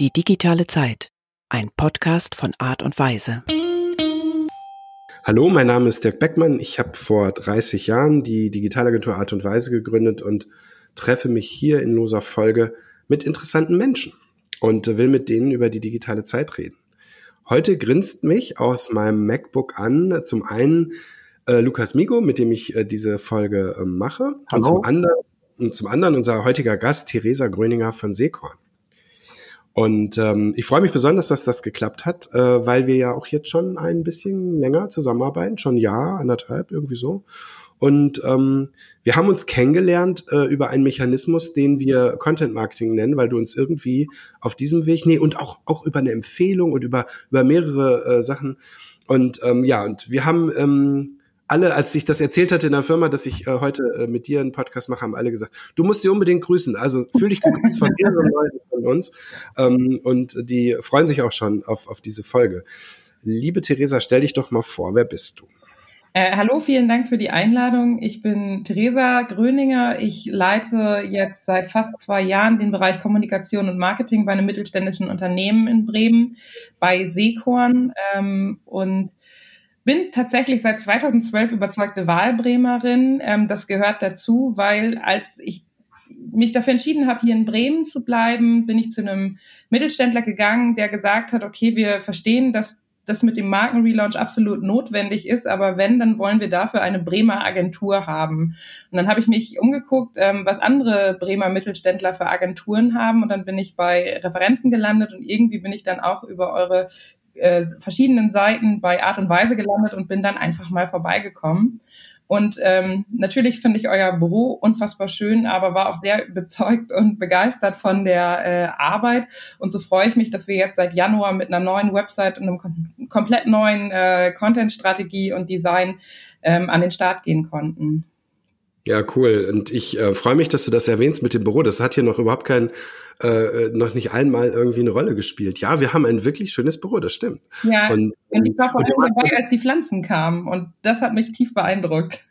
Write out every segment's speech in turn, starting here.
Die digitale Zeit. Ein Podcast von Art und Weise. Hallo, mein Name ist Dirk Beckmann. Ich habe vor 30 Jahren die Digitalagentur Art und Weise gegründet und treffe mich hier in loser Folge mit interessanten Menschen und will mit denen über die digitale Zeit reden. Heute grinst mich aus meinem MacBook an zum einen äh, Lukas Migo, mit dem ich äh, diese Folge äh, mache, Hallo. und zum anderen und zum anderen unser heutiger Gast Theresa Gröninger von Seekorn. Und ähm, ich freue mich besonders, dass das geklappt hat, äh, weil wir ja auch jetzt schon ein bisschen länger zusammenarbeiten, schon ein Jahr, anderthalb, irgendwie so. Und ähm, wir haben uns kennengelernt äh, über einen Mechanismus, den wir Content Marketing nennen, weil du uns irgendwie auf diesem Weg, nee, und auch, auch über eine Empfehlung und über, über mehrere äh, Sachen. Und ähm, ja, und wir haben ähm, alle, als ich das erzählt hatte in der Firma, dass ich äh, heute äh, mit dir einen Podcast mache, haben alle gesagt, du musst sie unbedingt grüßen. Also fühl dich gegrüßt von mehreren Leuten von uns. Ähm, und die freuen sich auch schon auf, auf diese Folge. Liebe Theresa, stell dich doch mal vor, wer bist du? Äh, hallo, vielen Dank für die Einladung. Ich bin Theresa Gröninger. Ich leite jetzt seit fast zwei Jahren den Bereich Kommunikation und Marketing bei einem mittelständischen Unternehmen in Bremen bei Seekorn ähm, und bin tatsächlich seit 2012 überzeugte Wahlbremerin. Ähm, das gehört dazu, weil als ich mich dafür entschieden habe, hier in Bremen zu bleiben, bin ich zu einem Mittelständler gegangen, der gesagt hat, okay, wir verstehen, dass das mit dem Markenrelaunch absolut notwendig ist, aber wenn, dann wollen wir dafür eine Bremer Agentur haben. Und dann habe ich mich umgeguckt, ähm, was andere Bremer Mittelständler für Agenturen haben und dann bin ich bei Referenzen gelandet und irgendwie bin ich dann auch über eure äh, verschiedenen Seiten bei Art und Weise gelandet und bin dann einfach mal vorbeigekommen. Und ähm, natürlich finde ich euer Büro unfassbar schön, aber war auch sehr überzeugt und begeistert von der äh, Arbeit. Und so freue ich mich, dass wir jetzt seit Januar mit einer neuen Website und einem kom komplett neuen äh, Content-Strategie und Design ähm, an den Start gehen konnten. Ja, cool. Und ich äh, freue mich, dass du das erwähnst mit dem Büro. Das hat hier noch überhaupt kein, äh, noch nicht einmal irgendwie eine Rolle gespielt. Ja, wir haben ein wirklich schönes Büro, das stimmt. Ja, und, und ich war vor allem dabei, als die Pflanzen kamen. Und das hat mich tief beeindruckt.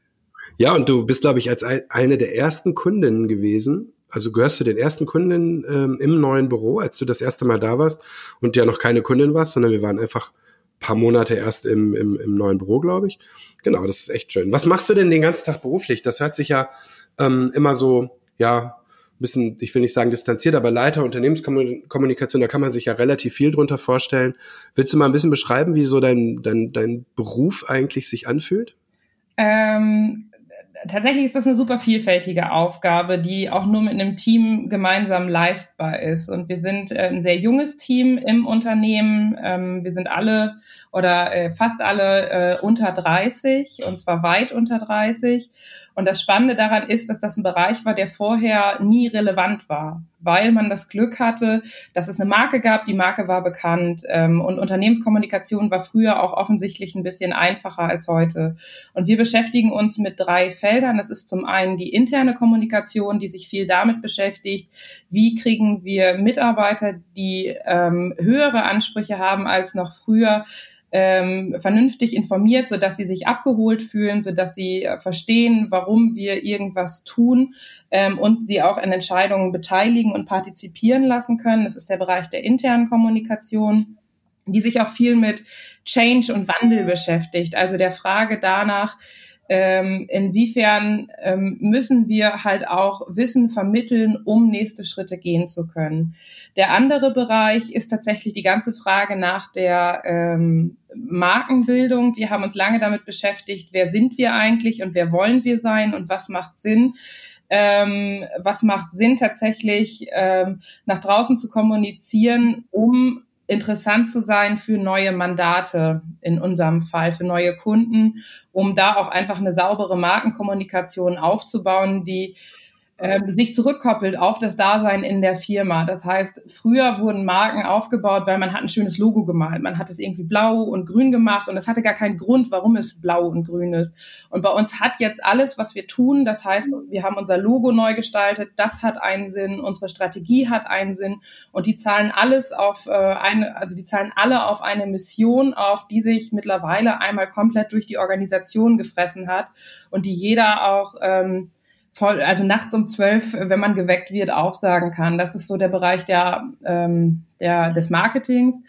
Ja, und du bist, glaube ich, als ein, eine der ersten Kundinnen gewesen. Also gehörst du den ersten Kundinnen ähm, im neuen Büro, als du das erste Mal da warst und ja noch keine Kundin warst, sondern wir waren einfach paar Monate erst im, im, im neuen Büro, glaube ich. Genau, das ist echt schön. Was machst du denn den ganzen Tag beruflich? Das hört sich ja ähm, immer so, ja, ein bisschen, ich will nicht sagen distanziert, aber Leiter Unternehmenskommunikation, da kann man sich ja relativ viel drunter vorstellen. Willst du mal ein bisschen beschreiben, wie so dein, dein, dein Beruf eigentlich sich anfühlt? Ähm, tatsächlich ist das eine super vielfältige Aufgabe, die auch nur mit einem Team gemeinsam leistbar ist. Und wir sind äh, ein sehr junges Team im Unternehmen. Ähm, wir sind alle oder äh, fast alle äh, unter 30 und zwar weit unter 30. Und das Spannende daran ist, dass das ein Bereich war, der vorher nie relevant war, weil man das Glück hatte, dass es eine Marke gab, die Marke war bekannt ähm, und Unternehmenskommunikation war früher auch offensichtlich ein bisschen einfacher als heute. Und wir beschäftigen uns mit drei Feldern. Das ist zum einen die interne Kommunikation, die sich viel damit beschäftigt, wie kriegen wir Mitarbeiter, die ähm, höhere Ansprüche haben als noch früher, ähm, vernünftig informiert, so dass sie sich abgeholt fühlen, so dass sie äh, verstehen, warum wir irgendwas tun ähm, und sie auch an Entscheidungen beteiligen und partizipieren lassen können. Das ist der Bereich der internen Kommunikation die sich auch viel mit Change und Wandel beschäftigt, also der Frage danach, ähm, inwiefern ähm, müssen wir halt auch Wissen vermitteln, um nächste Schritte gehen zu können. Der andere Bereich ist tatsächlich die ganze Frage nach der ähm, Markenbildung. Wir haben uns lange damit beschäftigt, wer sind wir eigentlich und wer wollen wir sein und was macht Sinn. Ähm, was macht Sinn tatsächlich ähm, nach draußen zu kommunizieren, um interessant zu sein für neue Mandate in unserem Fall, für neue Kunden, um da auch einfach eine saubere Markenkommunikation aufzubauen, die äh, sich zurückkoppelt auf das Dasein in der Firma. Das heißt, früher wurden Marken aufgebaut, weil man hat ein schönes Logo gemalt. Man hat es irgendwie blau und grün gemacht und es hatte gar keinen Grund, warum es blau und grün ist. Und bei uns hat jetzt alles, was wir tun, das heißt, wir haben unser Logo neu gestaltet, das hat einen Sinn, unsere Strategie hat einen Sinn und die zahlen alles auf äh, eine, also die zahlen alle auf eine Mission auf, die sich mittlerweile einmal komplett durch die Organisation gefressen hat und die jeder auch ähm, voll, also nachts um zwölf, wenn man geweckt wird, auch sagen kann. Das ist so der Bereich der, ähm, der, des Marketings.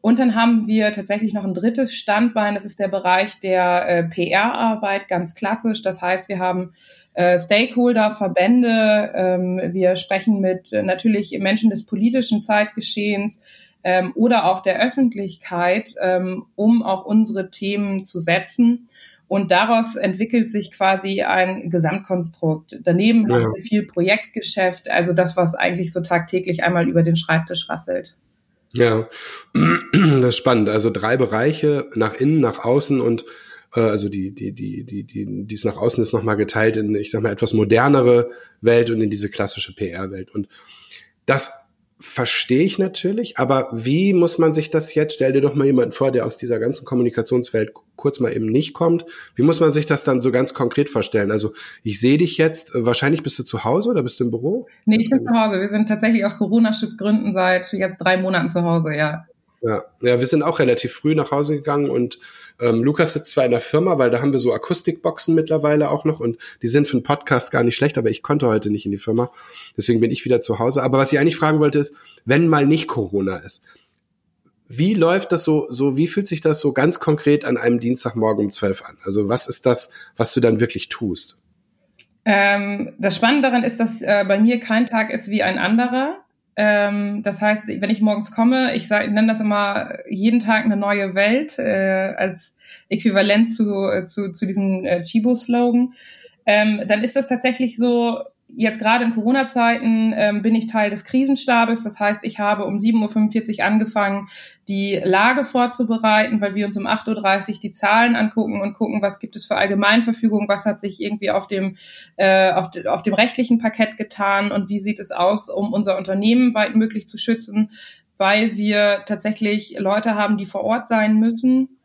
Und dann haben wir tatsächlich noch ein drittes Standbein, das ist der Bereich der äh, PR-Arbeit, ganz klassisch. Das heißt, wir haben äh, Stakeholder, Verbände, ähm, wir sprechen mit äh, natürlich Menschen des politischen Zeitgeschehens ähm, oder auch der Öffentlichkeit, ähm, um auch unsere Themen zu setzen. Und daraus entwickelt sich quasi ein Gesamtkonstrukt. Daneben ja. haben wir viel Projektgeschäft, also das, was eigentlich so tagtäglich einmal über den Schreibtisch rasselt. Ja, das ist spannend. Also drei Bereiche nach innen, nach außen und äh, also die, die, die, die, die, dies nach außen ist nochmal geteilt in, ich sag mal, etwas modernere Welt und in diese klassische PR-Welt. Und das verstehe ich natürlich, aber wie muss man sich das jetzt, stell dir doch mal jemanden vor, der aus dieser ganzen Kommunikationswelt kurz mal eben nicht kommt, wie muss man sich das dann so ganz konkret vorstellen? Also ich sehe dich jetzt, äh, wahrscheinlich bist du zu Hause oder bist du im Büro? Nee, ich bin zu Hause. Wir sind tatsächlich aus Corona-Schutzgründen seit jetzt drei Monaten zu Hause, ja. Ja, ja, wir sind auch relativ früh nach Hause gegangen und ähm, Lukas sitzt zwar in der Firma, weil da haben wir so Akustikboxen mittlerweile auch noch und die sind für einen Podcast gar nicht schlecht, aber ich konnte heute nicht in die Firma. Deswegen bin ich wieder zu Hause. Aber was ich eigentlich fragen wollte ist, wenn mal nicht Corona ist, wie läuft das so, so, wie fühlt sich das so ganz konkret an einem Dienstagmorgen um zwölf an? Also was ist das, was du dann wirklich tust? Ähm, das Spannende daran ist, dass äh, bei mir kein Tag ist wie ein anderer. Ähm, das heißt, wenn ich morgens komme, ich, sag, ich nenne das immer jeden Tag eine neue Welt äh, als Äquivalent zu, äh, zu, zu diesem äh, Chibo-Slogan. Ähm, dann ist das tatsächlich so, jetzt gerade in Corona-Zeiten ähm, bin ich Teil des Krisenstabes. Das heißt, ich habe um 7.45 Uhr angefangen, die Lage vorzubereiten, weil wir uns um 8.30 Uhr die Zahlen angucken und gucken, was gibt es für Allgemeinverfügung, was hat sich irgendwie auf dem, äh, auf, de, auf dem rechtlichen Parkett getan und wie sieht es aus, um unser Unternehmen weitmöglich zu schützen, weil wir tatsächlich Leute haben, die vor Ort sein müssen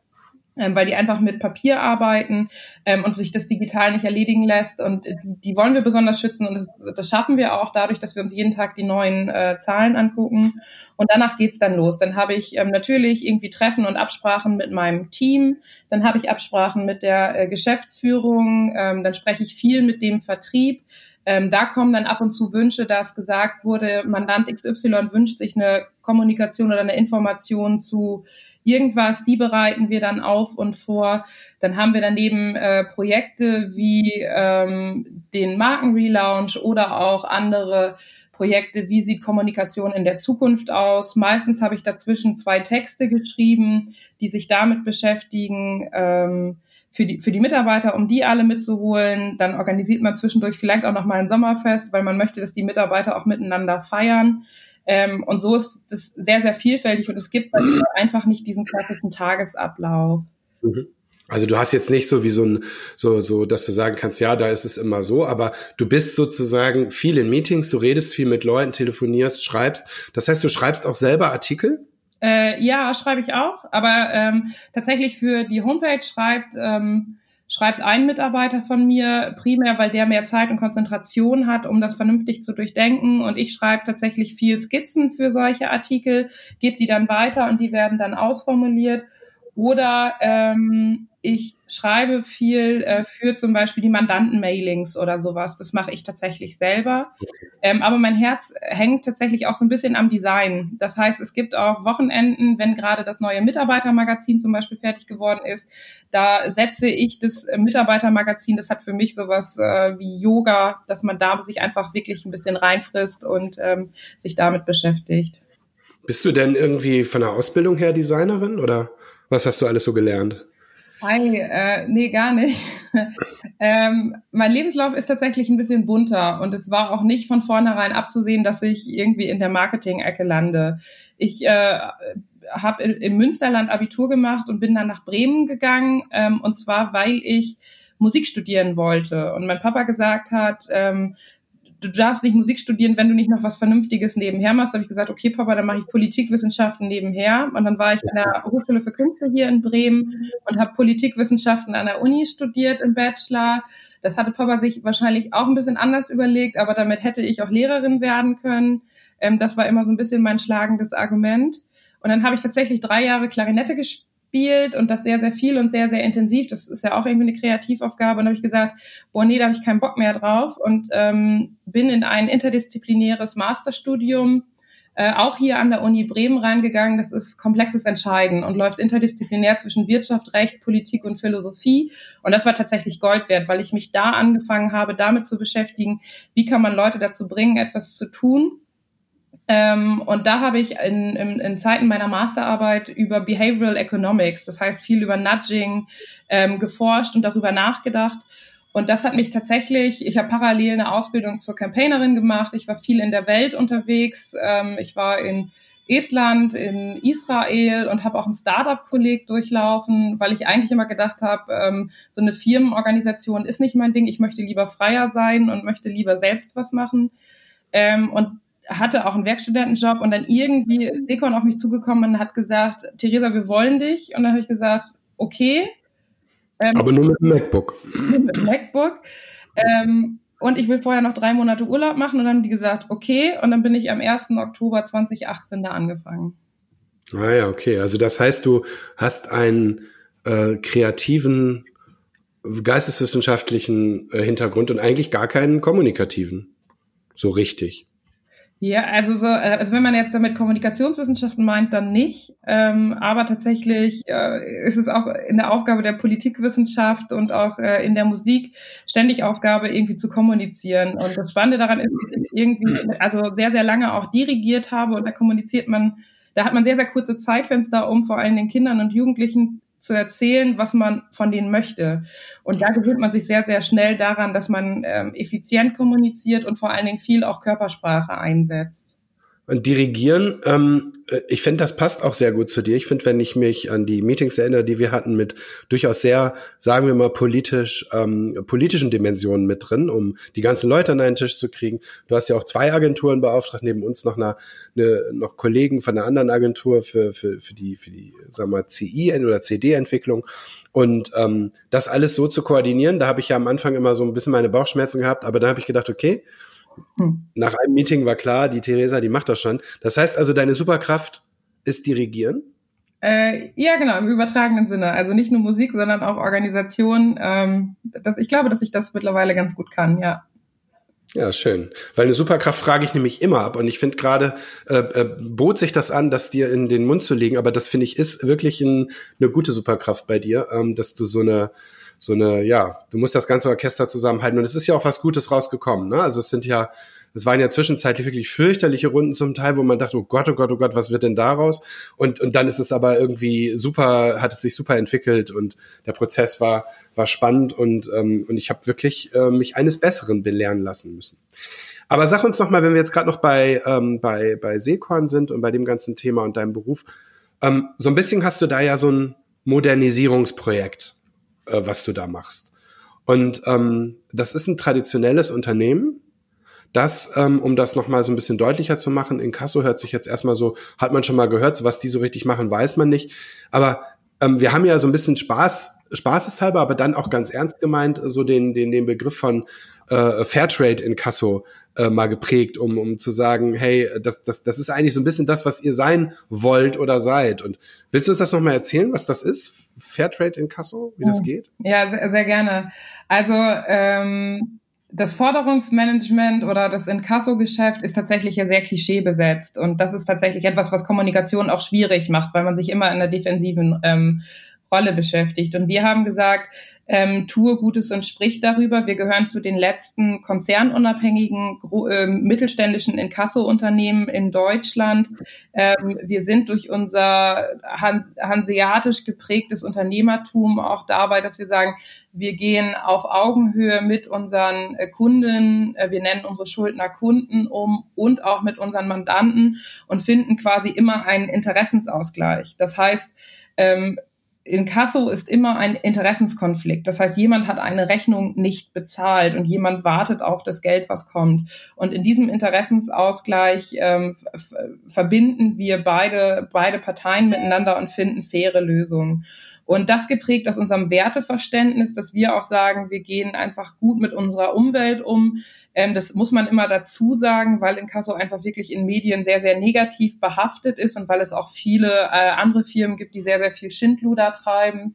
weil die einfach mit Papier arbeiten ähm, und sich das digital nicht erledigen lässt. Und die wollen wir besonders schützen und das, das schaffen wir auch dadurch, dass wir uns jeden Tag die neuen äh, Zahlen angucken. Und danach geht's dann los. Dann habe ich ähm, natürlich irgendwie Treffen und Absprachen mit meinem Team. Dann habe ich Absprachen mit der äh, Geschäftsführung. Ähm, dann spreche ich viel mit dem Vertrieb. Ähm, da kommen dann ab und zu Wünsche, dass gesagt wurde, Mandant XY wünscht sich eine Kommunikation oder eine Information zu irgendwas, die bereiten wir dann auf und vor. Dann haben wir daneben äh, Projekte wie ähm, den Markenrelaunch oder auch andere Projekte, wie sieht Kommunikation in der Zukunft aus. Meistens habe ich dazwischen zwei Texte geschrieben, die sich damit beschäftigen. Ähm, für die, für die Mitarbeiter, um die alle mitzuholen. Dann organisiert man zwischendurch vielleicht auch noch mal ein Sommerfest, weil man möchte, dass die Mitarbeiter auch miteinander feiern. Ähm, und so ist das sehr, sehr vielfältig und es gibt einfach nicht diesen klassischen Tagesablauf. Mhm. Also du hast jetzt nicht so wie so ein, so, so, dass du sagen kannst, ja, da ist es immer so, aber du bist sozusagen viel in Meetings, du redest viel mit Leuten, telefonierst, schreibst. Das heißt, du schreibst auch selber Artikel? Äh, ja, schreibe ich auch, aber ähm, tatsächlich für die Homepage schreibt ähm, schreibt ein Mitarbeiter von mir primär, weil der mehr Zeit und Konzentration hat, um das vernünftig zu durchdenken. Und ich schreibe tatsächlich viel Skizzen für solche Artikel, gebe die dann weiter und die werden dann ausformuliert. Oder ähm, ich schreibe viel äh, für zum Beispiel die Mandanten-Mailings oder sowas. Das mache ich tatsächlich selber. Ähm, aber mein Herz hängt tatsächlich auch so ein bisschen am Design. Das heißt, es gibt auch Wochenenden, wenn gerade das neue Mitarbeitermagazin zum Beispiel fertig geworden ist, da setze ich das Mitarbeitermagazin, das hat für mich sowas äh, wie Yoga, dass man da sich einfach wirklich ein bisschen reinfrisst und ähm, sich damit beschäftigt. Bist du denn irgendwie von der Ausbildung her Designerin oder was hast du alles so gelernt? Hi, äh, nee, gar nicht. ähm, mein Lebenslauf ist tatsächlich ein bisschen bunter und es war auch nicht von vornherein abzusehen, dass ich irgendwie in der Marketing-Ecke lande. Ich äh, habe im Münsterland Abitur gemacht und bin dann nach Bremen gegangen ähm, und zwar, weil ich Musik studieren wollte und mein Papa gesagt hat, ähm, du darfst nicht Musik studieren, wenn du nicht noch was Vernünftiges nebenher machst. Da habe ich gesagt, okay, Papa, dann mache ich Politikwissenschaften nebenher. Und dann war ich in der Hochschule für Künste hier in Bremen und habe Politikwissenschaften an der Uni studiert im Bachelor. Das hatte Papa sich wahrscheinlich auch ein bisschen anders überlegt, aber damit hätte ich auch Lehrerin werden können. Ähm, das war immer so ein bisschen mein schlagendes Argument. Und dann habe ich tatsächlich drei Jahre Klarinette gespielt gespielt und das sehr, sehr viel und sehr, sehr intensiv. Das ist ja auch irgendwie eine Kreativaufgabe. Und da habe ich gesagt, boah, nee, da habe ich keinen Bock mehr drauf und ähm, bin in ein interdisziplinäres Masterstudium äh, auch hier an der Uni Bremen reingegangen. Das ist komplexes Entscheiden und läuft interdisziplinär zwischen Wirtschaft, Recht, Politik und Philosophie. Und das war tatsächlich Gold wert, weil ich mich da angefangen habe, damit zu beschäftigen, wie kann man Leute dazu bringen, etwas zu tun. Ähm, und da habe ich in, in, in, Zeiten meiner Masterarbeit über Behavioral Economics, das heißt viel über Nudging, ähm, geforscht und darüber nachgedacht und das hat mich tatsächlich, ich habe parallel eine Ausbildung zur Campaignerin gemacht. Ich war viel in der Welt unterwegs. Ähm, ich war in Estland, in Israel und habe auch ein Startup-Kolleg durchlaufen, weil ich eigentlich immer gedacht habe, ähm, so eine Firmenorganisation ist nicht mein Ding. Ich möchte lieber freier sein und möchte lieber selbst was machen. Ähm, und hatte auch einen Werkstudentenjob und dann irgendwie ist Dekon auf mich zugekommen und hat gesagt, Theresa, wir wollen dich. Und dann habe ich gesagt, okay, ähm, Aber nur mit dem MacBook. Mit dem MacBook. Ähm, und ich will vorher noch drei Monate Urlaub machen. Und dann haben die gesagt, okay. Und dann bin ich am 1. Oktober 2018 da angefangen. Ah ja, okay. Also das heißt, du hast einen äh, kreativen, geisteswissenschaftlichen äh, Hintergrund und eigentlich gar keinen kommunikativen. So richtig. Ja, also so, äh, also wenn man jetzt damit Kommunikationswissenschaften meint, dann nicht. Ähm, aber tatsächlich äh, ist es auch in der Aufgabe der Politikwissenschaft und auch äh, in der Musik ständig Aufgabe, irgendwie zu kommunizieren. Und das Spannende daran ist, dass ich irgendwie, also sehr, sehr lange auch dirigiert habe und da kommuniziert man, da hat man sehr, sehr kurze Zeitfenster, um vor allem den Kindern und Jugendlichen zu erzählen, was man von denen möchte. Und da gewöhnt man sich sehr, sehr schnell daran, dass man ähm, effizient kommuniziert und vor allen Dingen viel auch Körpersprache einsetzt. Und dirigieren, ähm, äh, ich finde, das passt auch sehr gut zu dir. Ich finde, wenn ich mich an die Meetings erinnere, die wir hatten mit durchaus sehr, sagen wir mal, politisch, ähm, politischen Dimensionen mit drin, um die ganzen Leute an einen Tisch zu kriegen. Du hast ja auch zwei Agenturen beauftragt, neben uns noch eine, eine noch Kollegen von einer anderen Agentur für, für, für die, für die, sagen wir CI oder CD-Entwicklung. Und ähm, das alles so zu koordinieren, da habe ich ja am Anfang immer so ein bisschen meine Bauchschmerzen gehabt, aber da habe ich gedacht, okay, hm. Nach einem Meeting war klar, die Theresa, die macht das schon. Das heißt also, deine Superkraft ist Dirigieren? Äh, ja, genau, im übertragenen Sinne. Also nicht nur Musik, sondern auch Organisation. Ähm, das, ich glaube, dass ich das mittlerweile ganz gut kann, ja. Ja, schön. Weil eine Superkraft frage ich nämlich immer ab. Und ich finde gerade, äh, äh, bot sich das an, das dir in den Mund zu legen. Aber das finde ich ist wirklich ein, eine gute Superkraft bei dir, ähm, dass du so eine, so eine, ja, du musst das ganze Orchester zusammenhalten. Und es ist ja auch was Gutes rausgekommen. Ne? Also es sind ja, es waren ja zwischenzeitlich wirklich fürchterliche Runden zum Teil, wo man dachte, oh Gott, oh Gott, oh Gott, was wird denn daraus? Und, und dann ist es aber irgendwie super, hat es sich super entwickelt und der Prozess war, war spannend und, ähm, und ich habe wirklich äh, mich eines Besseren belehren lassen müssen. Aber sag uns noch mal, wenn wir jetzt gerade noch bei, ähm, bei, bei Seekorn sind und bei dem ganzen Thema und deinem Beruf, ähm, so ein bisschen hast du da ja so ein Modernisierungsprojekt äh, was du da machst. Und ähm, das ist ein traditionelles Unternehmen, das, ähm, um das nochmal so ein bisschen deutlicher zu machen, in Kasso hört sich jetzt erstmal so, hat man schon mal gehört, was die so richtig machen, weiß man nicht. Aber ähm, wir haben ja so ein bisschen Spaß, spaßeshalber, aber dann auch ganz ernst gemeint, so den, den, den Begriff von äh, Fairtrade in Kasso äh, mal geprägt, um, um zu sagen, hey, das, das, das ist eigentlich so ein bisschen das, was ihr sein wollt oder seid. Und willst du uns das nochmal erzählen, was das ist? Fairtrade in Kasso, wie das geht? Ja, sehr, sehr gerne. Also ähm, das Forderungsmanagement oder das Inkasso-Geschäft ist tatsächlich ja sehr klischeebesetzt. Und das ist tatsächlich etwas, was Kommunikation auch schwierig macht, weil man sich immer in der defensiven ähm, Rolle beschäftigt. Und wir haben gesagt, ähm, tue Gutes und sprich darüber. Wir gehören zu den letzten konzernunabhängigen äh, mittelständischen Inkasso-Unternehmen in Deutschland. Ähm, wir sind durch unser han hanseatisch geprägtes Unternehmertum auch dabei, dass wir sagen, wir gehen auf Augenhöhe mit unseren äh, Kunden, äh, wir nennen unsere Schuldner Kunden um und auch mit unseren Mandanten und finden quasi immer einen Interessensausgleich. Das heißt, ähm, in Kasso ist immer ein Interessenskonflikt. Das heißt, jemand hat eine Rechnung nicht bezahlt und jemand wartet auf das Geld, was kommt. Und in diesem Interessensausgleich ähm, verbinden wir beide, beide Parteien miteinander und finden faire Lösungen. Und das geprägt aus unserem Werteverständnis, dass wir auch sagen, wir gehen einfach gut mit unserer Umwelt um. Ähm, das muss man immer dazu sagen, weil Inkasso einfach wirklich in Medien sehr, sehr negativ behaftet ist und weil es auch viele äh, andere Firmen gibt, die sehr, sehr viel Schindluder treiben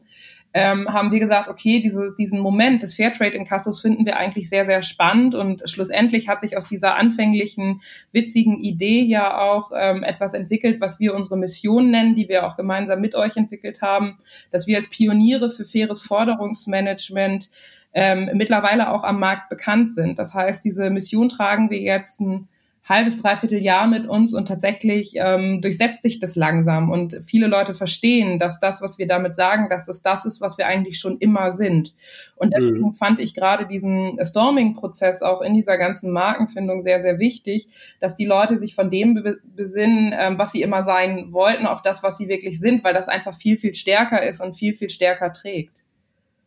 ähm, haben wir gesagt, okay, diese, diesen Moment des Fairtrade-Inkassos finden wir eigentlich sehr, sehr spannend und schlussendlich hat sich aus dieser anfänglichen, witzigen Idee ja auch ähm, etwas entwickelt, was wir unsere Mission nennen, die wir auch gemeinsam mit euch entwickelt haben, dass wir als Pioniere für faires Forderungsmanagement ähm, mittlerweile auch am Markt bekannt sind. Das heißt, diese Mission tragen wir jetzt ein halbes, dreiviertel Jahr mit uns und tatsächlich ähm, durchsetzt sich das langsam und viele Leute verstehen, dass das, was wir damit sagen, dass es das ist, was wir eigentlich schon immer sind. Und mhm. deswegen mhm. fand ich gerade diesen Storming-Prozess auch in dieser ganzen Markenfindung sehr, sehr wichtig, dass die Leute sich von dem besinnen, ähm, was sie immer sein wollten, auf das, was sie wirklich sind, weil das einfach viel, viel stärker ist und viel, viel stärker trägt.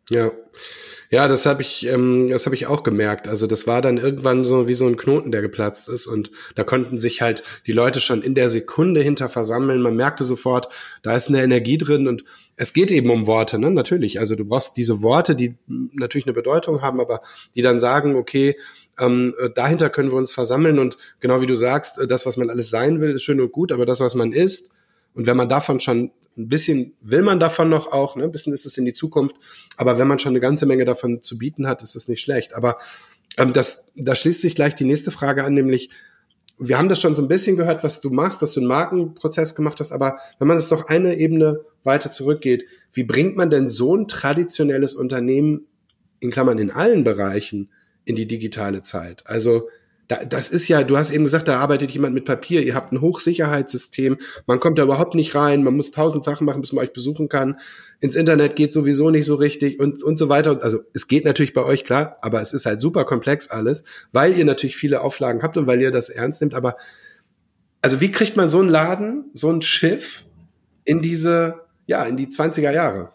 Ja. Ja, das habe ich, ähm, das habe ich auch gemerkt. Also das war dann irgendwann so wie so ein Knoten, der geplatzt ist und da konnten sich halt die Leute schon in der Sekunde hinter versammeln. Man merkte sofort, da ist eine Energie drin und es geht eben um Worte, ne? Natürlich. Also du brauchst diese Worte, die natürlich eine Bedeutung haben, aber die dann sagen, okay, ähm, äh, dahinter können wir uns versammeln und genau wie du sagst, das, was man alles sein will, ist schön und gut, aber das, was man ist, und wenn man davon schon ein bisschen will man davon noch auch, ne? ein bisschen ist es in die Zukunft, aber wenn man schon eine ganze Menge davon zu bieten hat, ist es nicht schlecht. Aber ähm, das, da schließt sich gleich die nächste Frage an, nämlich, wir haben das schon so ein bisschen gehört, was du machst, dass du einen Markenprozess gemacht hast, aber wenn man es noch eine Ebene weiter zurückgeht, wie bringt man denn so ein traditionelles Unternehmen, in Klammern in allen Bereichen, in die digitale Zeit? Also da, das ist ja, du hast eben gesagt, da arbeitet jemand mit Papier, ihr habt ein Hochsicherheitssystem, man kommt da überhaupt nicht rein, man muss tausend Sachen machen, bis man euch besuchen kann. Ins Internet geht sowieso nicht so richtig und, und so weiter. Also es geht natürlich bei euch klar, aber es ist halt super komplex alles, weil ihr natürlich viele Auflagen habt und weil ihr das ernst nimmt. Aber also wie kriegt man so einen Laden, so ein Schiff in diese, ja, in die 20er Jahre?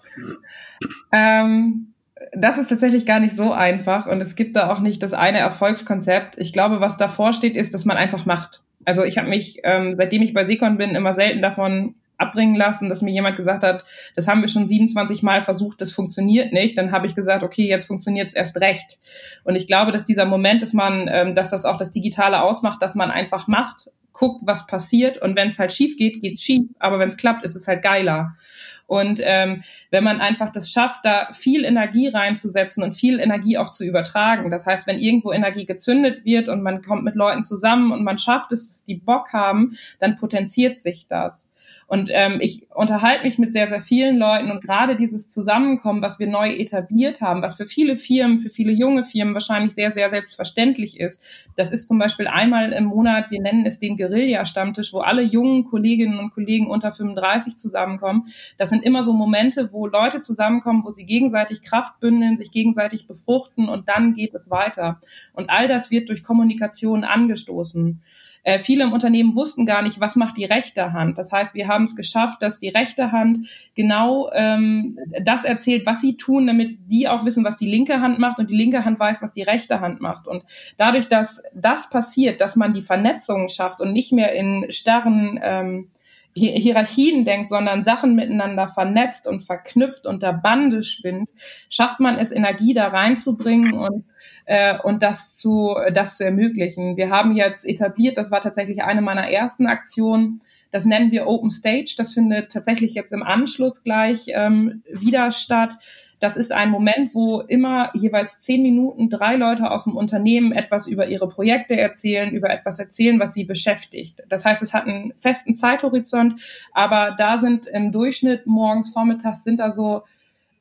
Ähm das ist tatsächlich gar nicht so einfach und es gibt da auch nicht das eine Erfolgskonzept. Ich glaube, was davor steht, ist, dass man einfach macht. Also ich habe mich, ähm, seitdem ich bei Secon bin, immer selten davon abbringen lassen, dass mir jemand gesagt hat, das haben wir schon 27 Mal versucht, das funktioniert nicht. Dann habe ich gesagt, okay, jetzt funktioniert es erst recht. Und ich glaube, dass dieser Moment, dass man, ähm, dass das auch das Digitale ausmacht, dass man einfach macht, guckt, was passiert und wenn es halt schief geht, geht's schief. Aber wenn es klappt, ist es halt geiler. Und ähm, wenn man einfach das schafft, da viel Energie reinzusetzen und viel Energie auch zu übertragen, das heißt, wenn irgendwo Energie gezündet wird und man kommt mit Leuten zusammen und man schafft es, dass die Bock haben, dann potenziert sich das. Und ähm, ich unterhalte mich mit sehr, sehr vielen Leuten und gerade dieses Zusammenkommen, was wir neu etabliert haben, was für viele Firmen, für viele junge Firmen wahrscheinlich sehr, sehr selbstverständlich ist, das ist zum Beispiel einmal im Monat, wir nennen es den Guerilla-Stammtisch, wo alle jungen Kolleginnen und Kollegen unter 35 zusammenkommen. Das sind immer so Momente, wo Leute zusammenkommen, wo sie gegenseitig Kraft bündeln, sich gegenseitig befruchten und dann geht es weiter. Und all das wird durch Kommunikation angestoßen. Äh, viele im Unternehmen wussten gar nicht, was macht die rechte Hand. Das heißt, wir haben es geschafft, dass die rechte Hand genau ähm, das erzählt, was sie tun, damit die auch wissen, was die linke Hand macht und die linke Hand weiß, was die rechte Hand macht. Und dadurch, dass das passiert, dass man die Vernetzung schafft und nicht mehr in starren ähm, Hierarchien denkt, sondern Sachen miteinander vernetzt und verknüpft und der Bande spinnt, schafft man es, Energie da reinzubringen und äh, und das zu, das zu ermöglichen. Wir haben jetzt etabliert, das war tatsächlich eine meiner ersten Aktionen, das nennen wir Open Stage. Das findet tatsächlich jetzt im Anschluss gleich ähm, wieder statt. Das ist ein Moment, wo immer jeweils zehn Minuten drei Leute aus dem Unternehmen etwas über ihre Projekte erzählen, über etwas erzählen, was sie beschäftigt. Das heißt, es hat einen festen Zeithorizont, aber da sind im Durchschnitt morgens, vormittags sind da so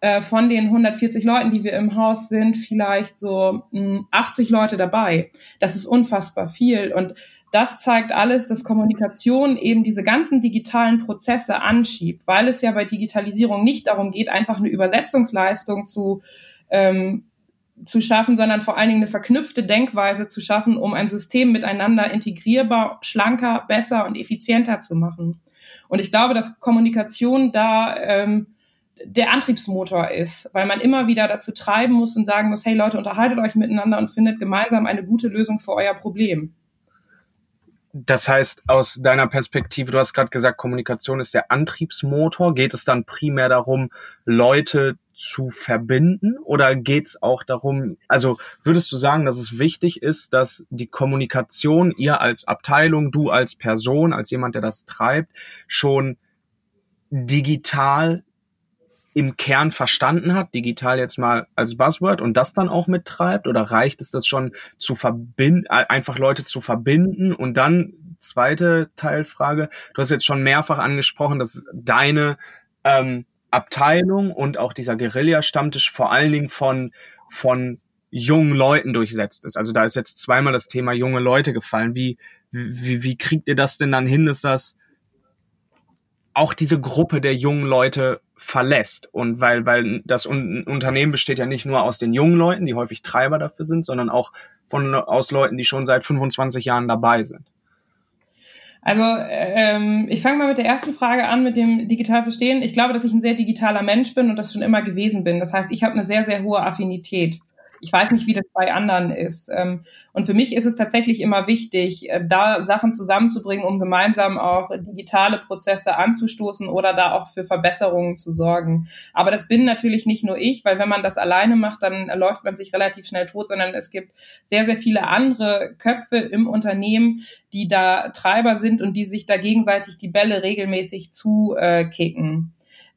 äh, von den 140 Leuten, die wir im Haus sind, vielleicht so mh, hm, 80 Leute dabei. Das ist unfassbar viel. Und das zeigt alles, dass Kommunikation eben diese ganzen digitalen Prozesse anschiebt, weil es ja bei Digitalisierung nicht darum geht, einfach eine Übersetzungsleistung zu, ähm, zu schaffen, sondern vor allen Dingen eine verknüpfte Denkweise zu schaffen, um ein System miteinander integrierbar, schlanker, besser und effizienter zu machen. Und ich glaube, dass Kommunikation da ähm, der Antriebsmotor ist, weil man immer wieder dazu treiben muss und sagen muss, hey Leute, unterhaltet euch miteinander und findet gemeinsam eine gute Lösung für euer Problem. das heißt, aus deiner Perspektive, du hast gerade gesagt, Kommunikation ist der Antriebsmotor. Geht es dann primär darum, Leute zu verbinden oder geht es auch darum, also würdest du sagen, dass es wichtig ist, dass die Kommunikation, ihr als Abteilung, du als Person, als jemand, der das treibt, schon digital im Kern verstanden hat, digital jetzt mal als Buzzword und das dann auch mittreibt? Oder reicht es das schon zu verbinden, einfach Leute zu verbinden? Und dann zweite Teilfrage, du hast jetzt schon mehrfach angesprochen, dass deine ähm, Abteilung und auch dieser Guerilla-Stammtisch vor allen Dingen von, von jungen Leuten durchsetzt ist. Also da ist jetzt zweimal das Thema junge Leute gefallen. Wie, wie, wie kriegt ihr das denn dann hin, dass das auch diese Gruppe der jungen Leute verlässt. Und weil, weil das Unternehmen besteht ja nicht nur aus den jungen Leuten, die häufig Treiber dafür sind, sondern auch von, aus Leuten, die schon seit 25 Jahren dabei sind. Also ähm, ich fange mal mit der ersten Frage an, mit dem digital verstehen. Ich glaube, dass ich ein sehr digitaler Mensch bin und das schon immer gewesen bin. Das heißt, ich habe eine sehr, sehr hohe Affinität. Ich weiß nicht, wie das bei anderen ist. Ähm, und für mich ist es tatsächlich immer wichtig, äh, da Sachen zusammenzubringen, um gemeinsam auch digitale Prozesse anzustoßen oder da auch für Verbesserungen zu sorgen. Aber das bin natürlich nicht nur ich, weil wenn man das alleine macht, dann läuft man sich relativ schnell tot, sondern es gibt sehr, sehr viele andere Köpfe im Unternehmen, die da Treiber sind und die sich da gegenseitig die Bälle regelmäßig zukicken.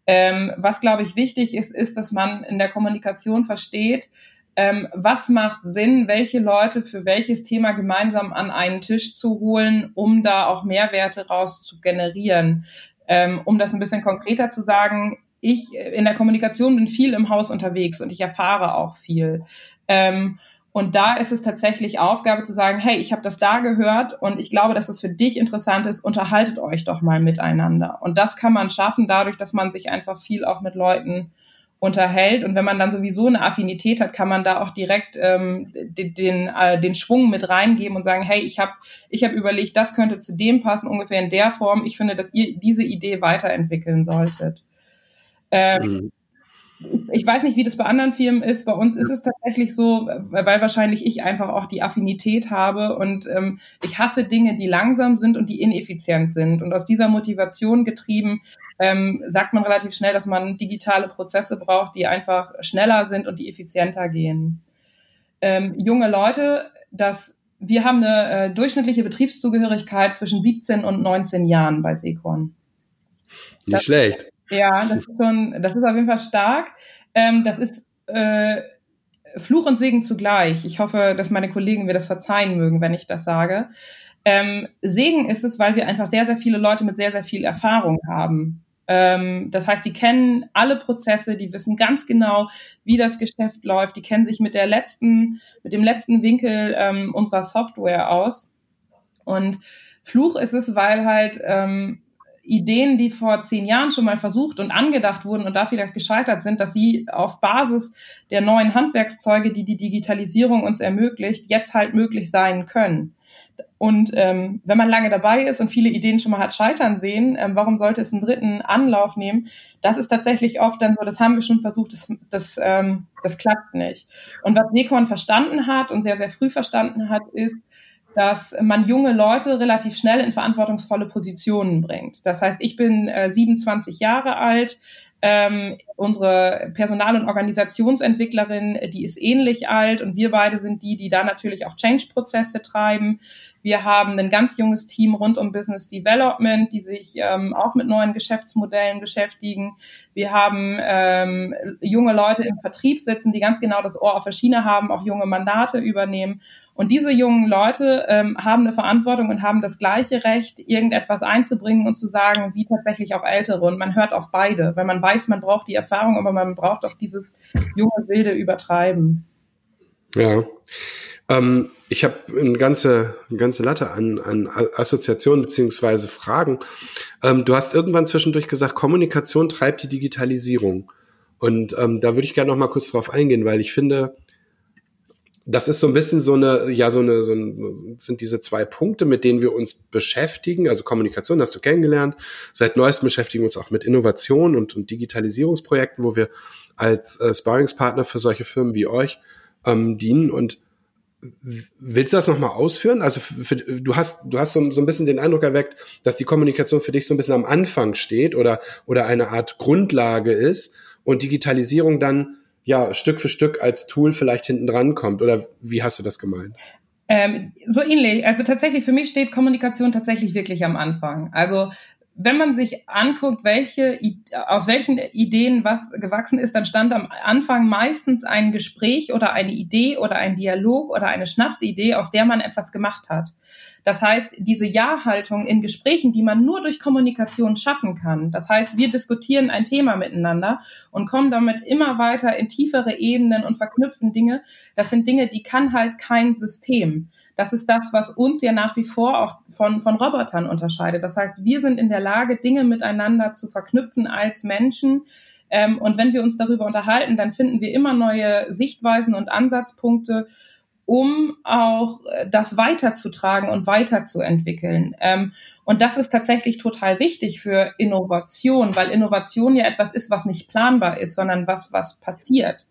Ähm, was, glaube ich, wichtig ist, ist, dass man in der Kommunikation versteht, ähm, was macht Sinn, welche Leute für welches Thema gemeinsam an einen Tisch zu holen, um da auch Mehrwerte raus zu generieren. Ähm, um das ein bisschen konkreter zu sagen, ich in der Kommunikation bin viel im Haus unterwegs und ich erfahre auch viel. Ähm, und da ist es tatsächlich Aufgabe zu sagen, hey, ich habe das da gehört und ich glaube, dass es für dich interessant ist, unterhaltet euch doch mal miteinander. Und das kann man schaffen dadurch, dass man sich einfach viel auch mit Leuten unterhält. Und wenn man dann sowieso eine Affinität hat, kann man da auch direkt ähm, den, äh, den Schwung mit reingeben und sagen, hey, ich habe ich hab überlegt, das könnte zu dem passen, ungefähr in der Form. Ich finde, dass ihr diese Idee weiterentwickeln solltet. Ähm, mhm ich weiß nicht, wie das bei anderen Firmen ist. Bei uns ist es tatsächlich so, weil wahrscheinlich ich einfach auch die Affinität habe und ähm, ich hasse Dinge, die langsam sind und die ineffizient sind. Und aus dieser Motivation getrieben ähm, sagt man relativ schnell, dass man digitale Prozesse braucht, die einfach schneller sind und die effizienter gehen. Ähm, junge Leute, das, wir haben eine äh, durchschnittliche Betriebszugehörigkeit zwischen 17 und 19 Jahren bei Sekorn. Nicht schlecht. Ja, das ist schon, das ist auf jeden Fall stark. Ähm, das ist äh, Fluch und Segen zugleich. Ich hoffe, dass meine Kollegen mir das verzeihen mögen, wenn ich das sage. Ähm, Segen ist es, weil wir einfach sehr, sehr viele Leute mit sehr, sehr viel Erfahrung haben. Ähm, das heißt, die kennen alle Prozesse, die wissen ganz genau, wie das Geschäft läuft, die kennen sich mit der letzten, mit dem letzten Winkel ähm, unserer Software aus. Und Fluch ist es, weil halt ähm, Ideen, die vor zehn Jahren schon mal versucht und angedacht wurden und da vielleicht gescheitert sind, dass sie auf Basis der neuen Handwerkszeuge, die die Digitalisierung uns ermöglicht, jetzt halt möglich sein können. Und ähm, wenn man lange dabei ist und viele Ideen schon mal hat scheitern sehen, ähm, warum sollte es einen dritten Anlauf nehmen? Das ist tatsächlich oft dann so, das haben wir schon versucht, das, das, ähm, das klappt nicht. Und was Nekon verstanden hat und sehr, sehr früh verstanden hat, ist, dass man junge Leute relativ schnell in verantwortungsvolle Positionen bringt. Das heißt, ich bin äh, 27 Jahre alt, ähm, unsere Personal- und Organisationsentwicklerin, die ist ähnlich alt und wir beide sind die, die da natürlich auch Change-Prozesse treiben. Wir haben ein ganz junges Team rund um Business Development, die sich ähm, auch mit neuen Geschäftsmodellen beschäftigen. Wir haben ähm, junge Leute im Vertrieb sitzen, die ganz genau das Ohr auf der Schiene haben, auch junge Mandate übernehmen. Und diese jungen Leute ähm, haben eine Verantwortung und haben das gleiche Recht, irgendetwas einzubringen und zu sagen, wie tatsächlich auch Ältere. Und man hört auf beide, weil man weiß, man braucht die Erfahrung, aber man braucht auch dieses junge, wilde Übertreiben. Ja. Ähm, ich habe eine ganze, eine ganze Latte an, an Assoziationen beziehungsweise Fragen. Ähm, du hast irgendwann zwischendurch gesagt, Kommunikation treibt die Digitalisierung. Und ähm, da würde ich gerne noch mal kurz drauf eingehen, weil ich finde, das ist so ein bisschen so eine, ja, so eine, so ein, sind diese zwei Punkte, mit denen wir uns beschäftigen. Also Kommunikation hast du kennengelernt. Seit neuestem beschäftigen wir uns auch mit Innovation und, und Digitalisierungsprojekten, wo wir als äh, Sparringspartner für solche Firmen wie euch ähm, dienen. Und Willst du das nochmal ausführen? Also für, du hast du hast so, so ein bisschen den Eindruck erweckt, dass die Kommunikation für dich so ein bisschen am Anfang steht oder oder eine Art Grundlage ist und Digitalisierung dann ja Stück für Stück als Tool vielleicht hinten dran kommt. Oder wie hast du das gemeint? Ähm, so ähnlich. Also tatsächlich für mich steht Kommunikation tatsächlich wirklich am Anfang. Also wenn man sich anguckt, welche, aus welchen Ideen was gewachsen ist, dann stand am Anfang meistens ein Gespräch oder eine Idee oder ein Dialog oder eine Schnapsidee, aus der man etwas gemacht hat. Das heißt, diese Ja-Haltung in Gesprächen, die man nur durch Kommunikation schaffen kann. Das heißt, wir diskutieren ein Thema miteinander und kommen damit immer weiter in tiefere Ebenen und verknüpfen Dinge. Das sind Dinge, die kann halt kein System. Das ist das, was uns ja nach wie vor auch von, von Robotern unterscheidet. Das heißt, wir sind in der Lage, Dinge miteinander zu verknüpfen als Menschen. Ähm, und wenn wir uns darüber unterhalten, dann finden wir immer neue Sichtweisen und Ansatzpunkte, um auch äh, das weiterzutragen und weiterzuentwickeln. Ähm, und das ist tatsächlich total wichtig für Innovation, weil Innovation ja etwas ist, was nicht planbar ist, sondern was, was passiert.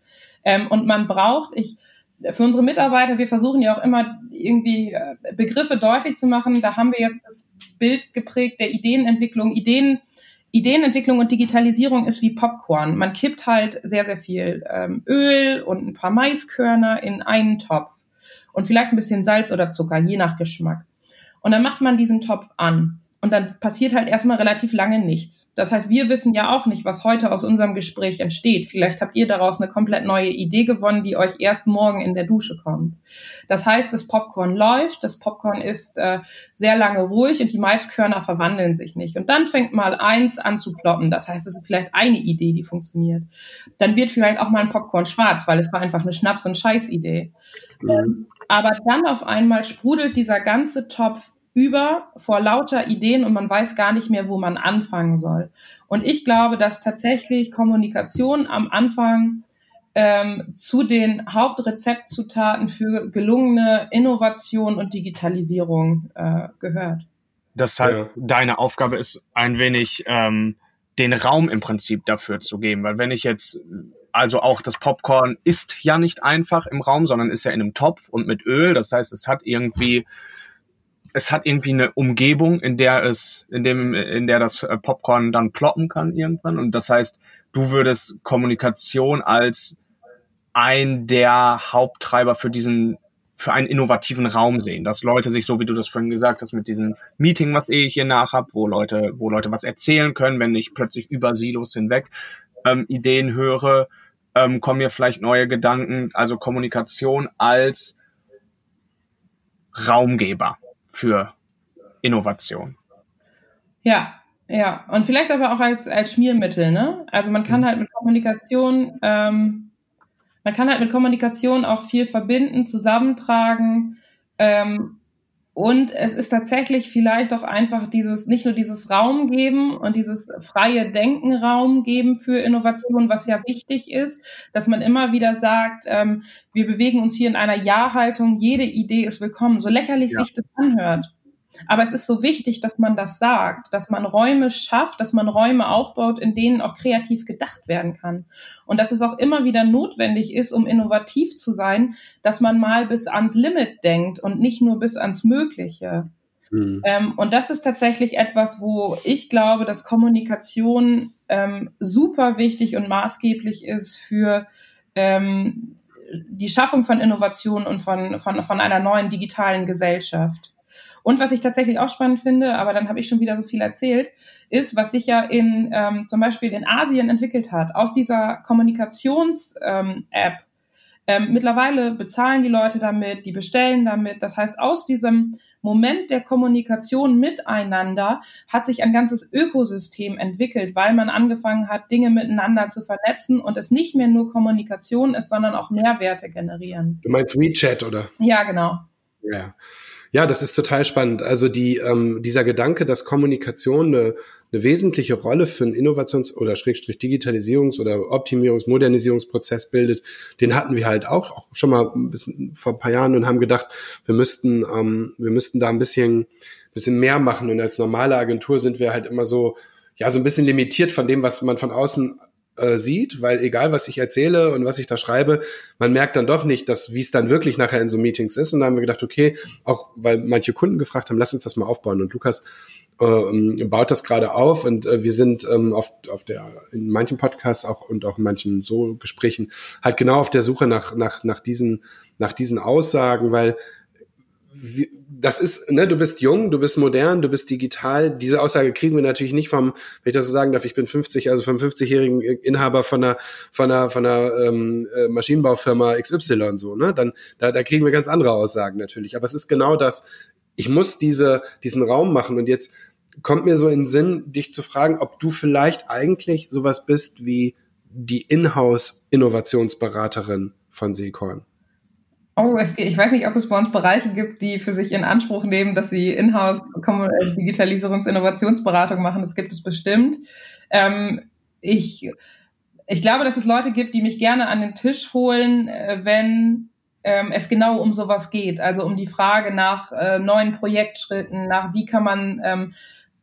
Ähm, und man braucht, ich, für unsere Mitarbeiter, wir versuchen ja auch immer irgendwie äh, Begriffe deutlich zu machen. Da haben wir jetzt das Bild geprägt der Ideenentwicklung. Ideen, Ideenentwicklung und Digitalisierung ist wie Popcorn. Man kippt halt sehr, sehr viel ähm, Öl und ein paar Maiskörner in einen Topf und vielleicht ein bisschen Salz oder Zucker, je nach Geschmack. Und dann macht man diesen Topf an. Und dann passiert halt erstmal relativ lange nichts. Das heißt, wir wissen ja auch nicht, was heute aus unserem Gespräch entsteht. Vielleicht habt ihr daraus eine komplett neue Idee gewonnen, die euch erst morgen in der Dusche kommt. Das heißt, das Popcorn läuft, das Popcorn ist äh, sehr lange ruhig und die Maiskörner verwandeln sich nicht. Und dann fängt mal eins an zu ploppen. Das heißt, es ist vielleicht eine Idee, die funktioniert. Dann wird vielleicht auch mal ein Popcorn schwarz, weil es war einfach eine Schnaps- und Scheißidee. Mhm. Aber dann auf einmal sprudelt dieser ganze Topf über vor lauter Ideen und man weiß gar nicht mehr, wo man anfangen soll. Und ich glaube, dass tatsächlich Kommunikation am Anfang ähm, zu den Hauptrezeptzutaten für gelungene Innovation und Digitalisierung äh, gehört. Deshalb ja. deine Aufgabe ist ein wenig ähm, den Raum im Prinzip dafür zu geben, weil wenn ich jetzt also auch das Popcorn ist ja nicht einfach im Raum, sondern ist ja in einem Topf und mit Öl. Das heißt, es hat irgendwie es hat irgendwie eine Umgebung, in der es, in dem, in der das äh, Popcorn dann ploppen kann irgendwann. Und das heißt, du würdest Kommunikation als ein der Haupttreiber für diesen, für einen innovativen Raum sehen, dass Leute sich, so wie du das vorhin gesagt hast, mit diesem Meeting, was ich hier nach hab, wo Leute, wo Leute was erzählen können, wenn ich plötzlich über Silos hinweg ähm, Ideen höre, ähm, kommen mir vielleicht neue Gedanken, also Kommunikation als Raumgeber für Innovation. Ja, ja. Und vielleicht aber auch als, als Schmiermittel, ne? Also man kann mhm. halt mit Kommunikation, ähm, man kann halt mit Kommunikation auch viel verbinden, zusammentragen. Ähm, und es ist tatsächlich vielleicht auch einfach dieses, nicht nur dieses Raum geben und dieses freie Denken Raum geben für Innovation, was ja wichtig ist, dass man immer wieder sagt, ähm, wir bewegen uns hier in einer Ja-Haltung, jede Idee ist willkommen, so lächerlich ja. sich das anhört. Aber es ist so wichtig, dass man das sagt, dass man Räume schafft, dass man Räume aufbaut, in denen auch kreativ gedacht werden kann. Und dass es auch immer wieder notwendig ist, um innovativ zu sein, dass man mal bis ans Limit denkt und nicht nur bis ans Mögliche. Mhm. Ähm, und das ist tatsächlich etwas, wo ich glaube, dass Kommunikation ähm, super wichtig und maßgeblich ist für ähm, die Schaffung von Innovation und von, von, von einer neuen digitalen Gesellschaft. Und was ich tatsächlich auch spannend finde, aber dann habe ich schon wieder so viel erzählt, ist, was sich ja in ähm, zum Beispiel in Asien entwickelt hat, aus dieser Kommunikations-App. Ähm, ähm, mittlerweile bezahlen die Leute damit, die bestellen damit. Das heißt, aus diesem Moment der Kommunikation miteinander hat sich ein ganzes Ökosystem entwickelt, weil man angefangen hat, Dinge miteinander zu vernetzen und es nicht mehr nur Kommunikation ist, sondern auch Mehrwerte generieren. Du meinst WeChat, oder? Ja, genau. Ja. Ja, das ist total spannend. Also die, ähm, dieser Gedanke, dass Kommunikation eine, eine wesentliche Rolle für einen Innovations- oder Schrägstrich Digitalisierungs- oder Optimierungs-, Modernisierungsprozess bildet, den hatten wir halt auch, auch schon mal ein bisschen vor ein paar Jahren und haben gedacht, wir müssten, ähm, wir müssten da ein bisschen, bisschen mehr machen. Und als normale Agentur sind wir halt immer so, ja, so ein bisschen limitiert von dem, was man von außen äh, sieht, weil egal was ich erzähle und was ich da schreibe, man merkt dann doch nicht, dass wie es dann wirklich nachher in so Meetings ist. Und da haben wir gedacht, okay, auch weil manche Kunden gefragt haben, lass uns das mal aufbauen. Und Lukas äh, baut das gerade auf und äh, wir sind ähm, auf, auf der in manchen Podcasts auch und auch in manchen so Gesprächen halt genau auf der Suche nach nach nach diesen nach diesen Aussagen, weil das ist, ne, du bist jung, du bist modern, du bist digital. Diese Aussage kriegen wir natürlich nicht vom, wenn ich das so sagen darf, ich bin 50, also vom 50-jährigen Inhaber von einer, von einer, von einer ähm, äh, Maschinenbaufirma XY so, ne? Dann, da, da kriegen wir ganz andere Aussagen natürlich. Aber es ist genau das. Ich muss diese, diesen Raum machen und jetzt kommt mir so in den Sinn, dich zu fragen, ob du vielleicht eigentlich sowas bist wie die Inhouse-Innovationsberaterin von Seekorn. Oh, es, ich weiß nicht, ob es bei uns Bereiche gibt, die für sich in Anspruch nehmen, dass sie Inhouse äh, Digitalisierungs-, Innovationsberatung machen. Das gibt es bestimmt. Ähm, ich, ich glaube, dass es Leute gibt, die mich gerne an den Tisch holen, äh, wenn ähm, es genau um sowas geht. Also um die Frage nach äh, neuen Projektschritten, nach wie kann man ähm, äh,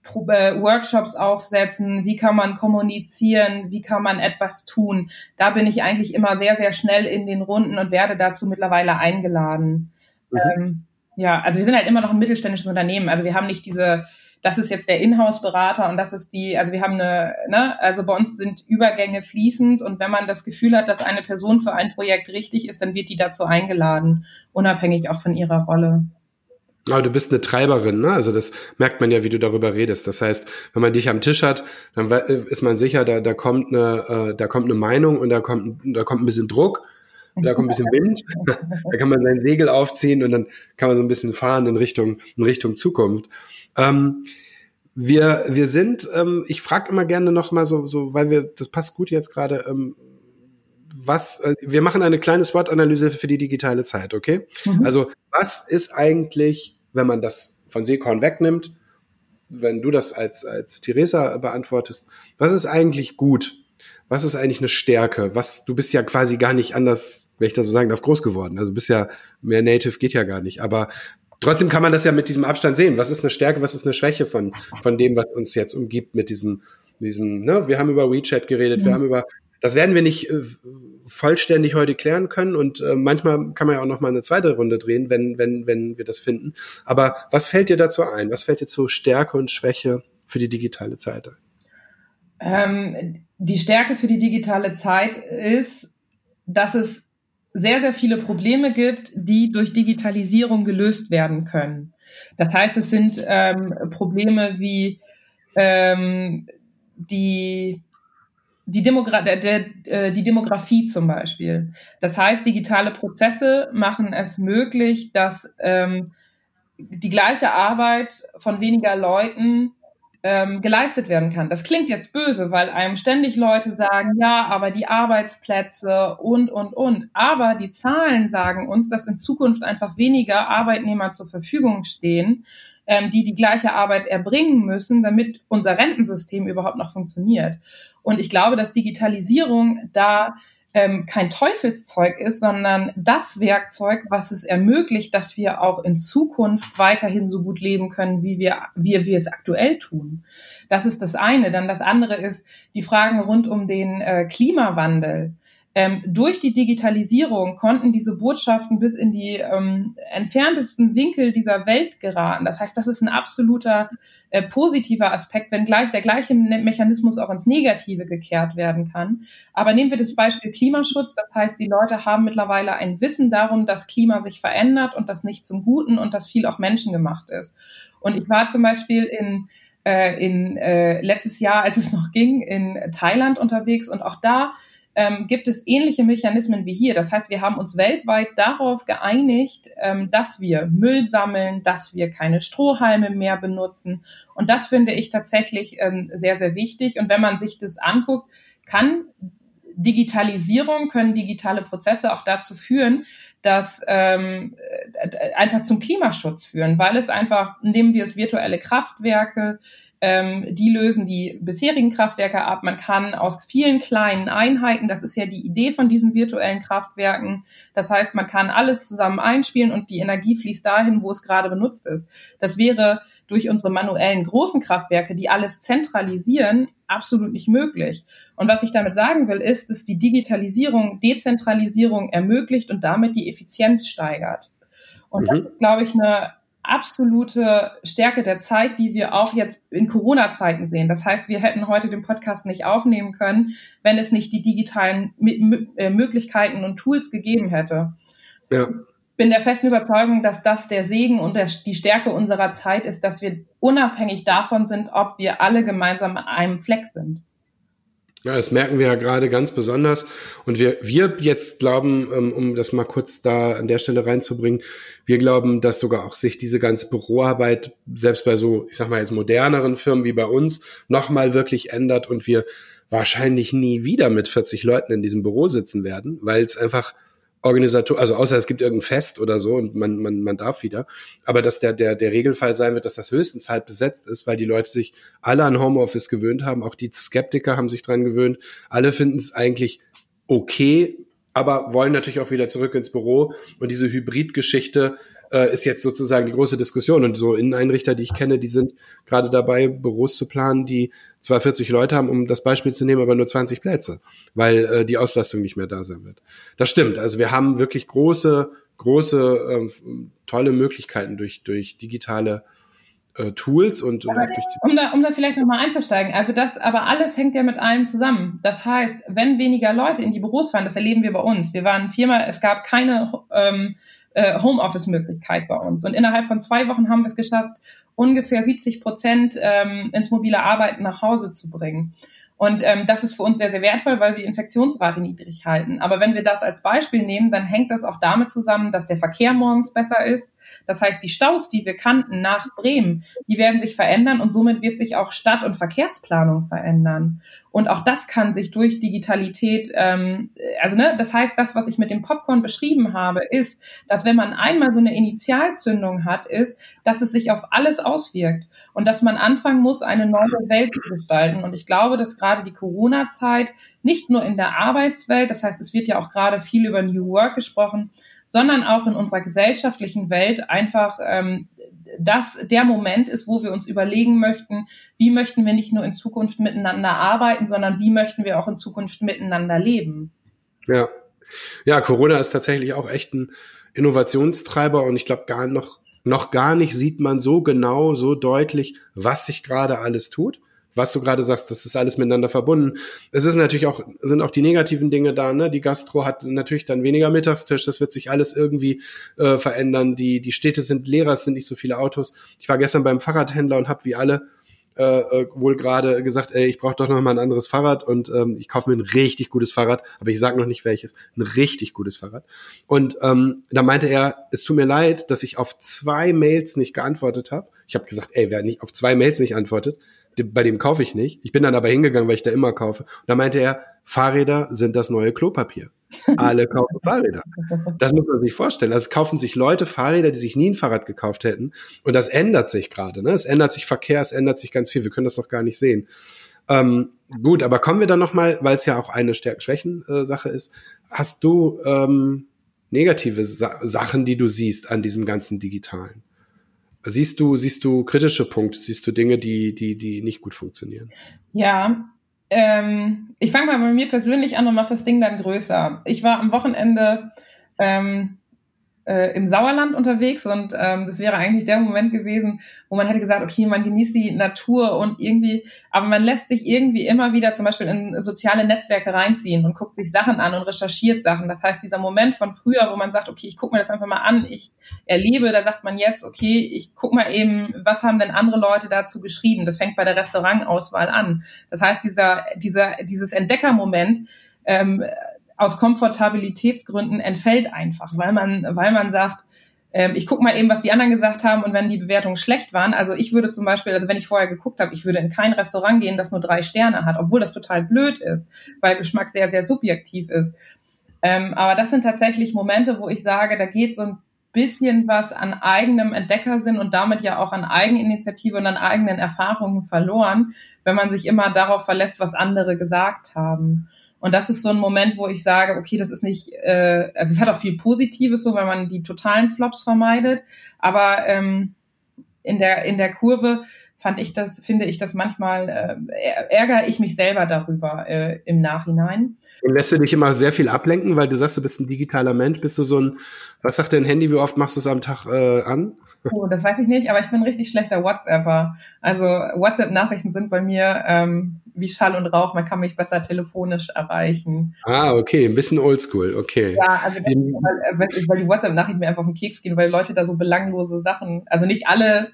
Workshops aufsetzen, wie kann man kommunizieren, wie kann man etwas tun. Da bin ich eigentlich immer sehr, sehr schnell in den Runden und werde dazu mittlerweile eingeladen. Mhm. Ähm, ja, also wir sind halt immer noch ein mittelständisches Unternehmen. Also wir haben nicht diese, das ist jetzt der Inhouse-Berater und das ist die, also wir haben eine, ne, also bei uns sind Übergänge fließend und wenn man das Gefühl hat, dass eine Person für ein Projekt richtig ist, dann wird die dazu eingeladen, unabhängig auch von ihrer Rolle. Aber du bist eine Treiberin, ne? Also das merkt man ja, wie du darüber redest. Das heißt, wenn man dich am Tisch hat, dann ist man sicher, da, da kommt eine, äh, da kommt eine Meinung und da kommt, da kommt ein bisschen Druck, da kommt ein bisschen Wind, da kann man sein Segel aufziehen und dann kann man so ein bisschen fahren in Richtung, in Richtung Zukunft. Ähm, wir, wir sind, ähm, ich frage immer gerne noch mal so, so, weil wir, das passt gut jetzt gerade, ähm, was, äh, wir machen eine kleine SWOT-Analyse für die digitale Zeit, okay? Mhm. Also, was ist eigentlich, wenn man das von Seekorn wegnimmt, wenn du das als, als Theresa beantwortest, was ist eigentlich gut? Was ist eigentlich eine Stärke? Was, du bist ja quasi gar nicht anders, wenn ich das so sagen darf, groß geworden. Also du bist ja, mehr Native geht ja gar nicht. Aber trotzdem kann man das ja mit diesem Abstand sehen. Was ist eine Stärke, was ist eine Schwäche von, von dem, was uns jetzt umgibt mit diesem, diesem, ne, wir haben über WeChat geredet, mhm. wir haben über das werden wir nicht äh, vollständig heute klären können und äh, manchmal kann man ja auch noch mal eine zweite Runde drehen, wenn wenn wenn wir das finden. Aber was fällt dir dazu ein? Was fällt dir zu Stärke und Schwäche für die digitale Zeit? Ähm, die Stärke für die digitale Zeit ist, dass es sehr sehr viele Probleme gibt, die durch Digitalisierung gelöst werden können. Das heißt, es sind ähm, Probleme wie ähm, die die, Demogra der, der, äh, die Demografie zum Beispiel. Das heißt, digitale Prozesse machen es möglich, dass ähm, die gleiche Arbeit von weniger Leuten ähm, geleistet werden kann. Das klingt jetzt böse, weil einem ständig Leute sagen, ja, aber die Arbeitsplätze und, und, und. Aber die Zahlen sagen uns, dass in Zukunft einfach weniger Arbeitnehmer zur Verfügung stehen, ähm, die die gleiche Arbeit erbringen müssen, damit unser Rentensystem überhaupt noch funktioniert. Und ich glaube, dass Digitalisierung da ähm, kein Teufelszeug ist, sondern das Werkzeug, was es ermöglicht, dass wir auch in Zukunft weiterhin so gut leben können, wie wir, wie wir es aktuell tun. Das ist das eine. Dann das andere ist die Fragen rund um den äh, Klimawandel. Ähm, durch die Digitalisierung konnten diese Botschaften bis in die ähm, entferntesten Winkel dieser Welt geraten. Das heißt, das ist ein absoluter äh, positiver Aspekt, wenn gleich der gleiche Mechanismus auch ins Negative gekehrt werden kann. Aber nehmen wir das Beispiel Klimaschutz. Das heißt, die Leute haben mittlerweile ein Wissen darum, dass Klima sich verändert und das nicht zum Guten und dass viel auch menschengemacht ist. Und ich war zum Beispiel in äh, in äh, letztes Jahr, als es noch ging, in Thailand unterwegs und auch da ähm, gibt es ähnliche Mechanismen wie hier. Das heißt, wir haben uns weltweit darauf geeinigt, ähm, dass wir Müll sammeln, dass wir keine Strohhalme mehr benutzen. Und das finde ich tatsächlich ähm, sehr, sehr wichtig. Und wenn man sich das anguckt, kann Digitalisierung, können digitale Prozesse auch dazu führen, dass ähm, einfach zum Klimaschutz führen, weil es einfach, nehmen wir es virtuelle Kraftwerke, ähm, die lösen die bisherigen Kraftwerke ab. Man kann aus vielen kleinen Einheiten, das ist ja die Idee von diesen virtuellen Kraftwerken, das heißt, man kann alles zusammen einspielen und die Energie fließt dahin, wo es gerade benutzt ist. Das wäre durch unsere manuellen großen Kraftwerke, die alles zentralisieren, absolut nicht möglich. Und was ich damit sagen will, ist, dass die Digitalisierung Dezentralisierung ermöglicht und damit die Effizienz steigert. Und mhm. das ist, glaube ich, eine absolute Stärke der Zeit, die wir auch jetzt in Corona-Zeiten sehen. Das heißt, wir hätten heute den Podcast nicht aufnehmen können, wenn es nicht die digitalen äh, Möglichkeiten und Tools gegeben hätte. Ja. Bin der festen Überzeugung, dass das der Segen und der, die Stärke unserer Zeit ist, dass wir unabhängig davon sind, ob wir alle gemeinsam an einem Fleck sind. Ja, das merken wir ja gerade ganz besonders. Und wir, wir jetzt glauben, ähm, um das mal kurz da an der Stelle reinzubringen, wir glauben, dass sogar auch sich diese ganze Büroarbeit selbst bei so, ich sag mal jetzt moderneren Firmen wie bei uns nochmal wirklich ändert und wir wahrscheinlich nie wieder mit 40 Leuten in diesem Büro sitzen werden, weil es einfach Organisator, also außer es gibt irgendein Fest oder so und man, man, man darf wieder. Aber dass der, der, der Regelfall sein wird, dass das höchstens halt besetzt ist, weil die Leute sich alle an Homeoffice gewöhnt haben, auch die Skeptiker haben sich dran gewöhnt. Alle finden es eigentlich okay, aber wollen natürlich auch wieder zurück ins Büro. Und diese Hybridgeschichte äh, ist jetzt sozusagen die große Diskussion. Und so Inneneinrichter, die ich kenne, die sind gerade dabei, Büros zu planen, die zwar 40 Leute haben, um das Beispiel zu nehmen, aber nur 20 Plätze, weil äh, die Auslastung nicht mehr da sein wird. Das stimmt. Also wir haben wirklich große, große, ähm, tolle Möglichkeiten durch, durch digitale äh, Tools und, und auch durch die um da, um da vielleicht nochmal einzusteigen, also das, aber alles hängt ja mit allem zusammen. Das heißt, wenn weniger Leute in die Büros fahren, das erleben wir bei uns. Wir waren viermal, es gab keine ähm, äh, Homeoffice-Möglichkeit bei uns. Und innerhalb von zwei Wochen haben wir es geschafft, ungefähr 70 Prozent ähm, ins mobile Arbeiten nach Hause zu bringen. Und ähm, das ist für uns sehr, sehr wertvoll, weil wir die Infektionsrate niedrig halten. Aber wenn wir das als Beispiel nehmen, dann hängt das auch damit zusammen, dass der Verkehr morgens besser ist. Das heißt, die Staus, die wir kannten nach Bremen, die werden sich verändern und somit wird sich auch Stadt- und Verkehrsplanung verändern. Und auch das kann sich durch Digitalität, ähm, also ne, das heißt, das, was ich mit dem Popcorn beschrieben habe, ist, dass wenn man einmal so eine Initialzündung hat, ist, dass es sich auf alles auswirkt und dass man anfangen muss, eine neue Welt zu gestalten. Und ich glaube, dass gerade die Corona-Zeit nicht nur in der Arbeitswelt, das heißt, es wird ja auch gerade viel über New Work gesprochen, sondern auch in unserer gesellschaftlichen Welt einfach ähm, das der Moment ist, wo wir uns überlegen möchten, wie möchten wir nicht nur in Zukunft miteinander arbeiten, sondern wie möchten wir auch in Zukunft miteinander leben. Ja, ja, Corona ist tatsächlich auch echt ein Innovationstreiber und ich glaube gar noch noch gar nicht sieht man so genau, so deutlich, was sich gerade alles tut was du gerade sagst, das ist alles miteinander verbunden. Es ist natürlich auch, sind auch die negativen Dinge da, ne? Die Gastro hat natürlich dann weniger Mittagstisch, das wird sich alles irgendwie äh, verändern. Die, die Städte sind leerer, es sind nicht so viele Autos. Ich war gestern beim Fahrradhändler und habe wie alle äh, äh, wohl gerade gesagt, ey, ich brauche doch noch mal ein anderes Fahrrad und ähm, ich kaufe mir ein richtig gutes Fahrrad, aber ich sage noch nicht welches, ein richtig gutes Fahrrad. Und ähm, da meinte er, es tut mir leid, dass ich auf zwei Mails nicht geantwortet habe. Ich habe gesagt, ey, wer nicht auf zwei Mails nicht antwortet, bei dem kaufe ich nicht. Ich bin dann aber hingegangen, weil ich da immer kaufe. Und da meinte er, Fahrräder sind das neue Klopapier. Alle kaufen Fahrräder. Das muss man sich vorstellen. Also es kaufen sich Leute Fahrräder, die sich nie ein Fahrrad gekauft hätten. Und das ändert sich gerade. Ne? Es ändert sich Verkehr, es ändert sich ganz viel. Wir können das doch gar nicht sehen. Ähm, gut, aber kommen wir dann nochmal, weil es ja auch eine Stärken-Schwächen-Sache ist. Hast du ähm, negative Sa Sachen, die du siehst an diesem ganzen Digitalen? Siehst du, siehst du kritische Punkte, siehst du Dinge, die, die, die nicht gut funktionieren? Ja, ähm, ich fange mal bei mir persönlich an und mache das Ding dann größer. Ich war am Wochenende ähm, äh, im Sauerland unterwegs und ähm, das wäre eigentlich der Moment gewesen, wo man hätte gesagt, okay, man genießt die Natur und irgendwie, aber man lässt sich irgendwie immer wieder zum Beispiel in soziale Netzwerke reinziehen und guckt sich Sachen an und recherchiert Sachen. Das heißt, dieser Moment von früher, wo man sagt, okay, ich gucke mir das einfach mal an, ich erlebe, da sagt man jetzt, okay, ich guck mal eben, was haben denn andere Leute dazu geschrieben? Das fängt bei der Restaurantauswahl an. Das heißt, dieser, dieser, dieses Entdeckermoment, ähm, aus Komfortabilitätsgründen entfällt einfach, weil man, weil man sagt, ähm, ich gucke mal eben, was die anderen gesagt haben und wenn die Bewertungen schlecht waren, also ich würde zum Beispiel, also wenn ich vorher geguckt habe, ich würde in kein Restaurant gehen, das nur drei Sterne hat, obwohl das total blöd ist, weil Geschmack sehr, sehr subjektiv ist. Ähm, aber das sind tatsächlich Momente, wo ich sage, da geht so ein bisschen was an eigenem Entdeckersinn und damit ja auch an Eigeninitiative und an eigenen Erfahrungen verloren, wenn man sich immer darauf verlässt, was andere gesagt haben. Und das ist so ein Moment, wo ich sage, okay, das ist nicht, äh, also es hat auch viel Positives, so wenn man die totalen Flops vermeidet, aber ähm, in der in der Kurve fand ich das, finde ich das manchmal, äh, ärgere ich mich selber darüber äh, im Nachhinein. Und lässt du dich immer sehr viel ablenken, weil du sagst, du bist ein digitaler Mensch, bist du so ein, was sagt dein Handy, wie oft machst du es am Tag äh, an? Oh, das weiß ich nicht, aber ich bin ein richtig schlechter WhatsApper. Also WhatsApp-Nachrichten sind bei mir ähm, wie Schall und Rauch, man kann mich besser telefonisch erreichen. Ah, okay, ein bisschen oldschool, okay. Ja, also das, weil, weil die WhatsApp-Nachrichten mir einfach auf den Keks gehen, weil Leute da so belanglose Sachen, also nicht alle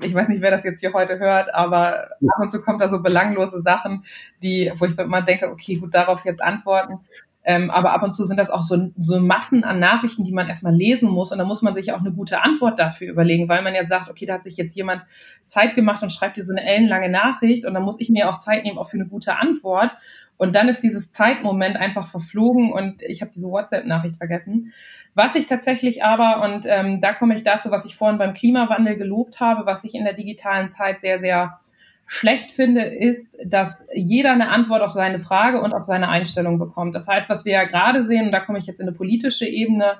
ich weiß nicht, wer das jetzt hier heute hört, aber ab und zu kommt da so belanglose Sachen, die, wo ich so immer denke, okay, gut, darauf jetzt antworten. Ähm, aber ab und zu sind das auch so, so Massen an Nachrichten, die man erstmal lesen muss. Und da muss man sich auch eine gute Antwort dafür überlegen, weil man ja sagt, okay, da hat sich jetzt jemand Zeit gemacht und schreibt dir so eine ellenlange Nachricht. Und dann muss ich mir auch Zeit nehmen, auch für eine gute Antwort. Und dann ist dieses Zeitmoment einfach verflogen und ich habe diese WhatsApp-Nachricht vergessen. Was ich tatsächlich aber, und ähm, da komme ich dazu, was ich vorhin beim Klimawandel gelobt habe, was ich in der digitalen Zeit sehr, sehr schlecht finde, ist, dass jeder eine Antwort auf seine Frage und auf seine Einstellung bekommt. Das heißt, was wir ja gerade sehen, und da komme ich jetzt in eine politische Ebene,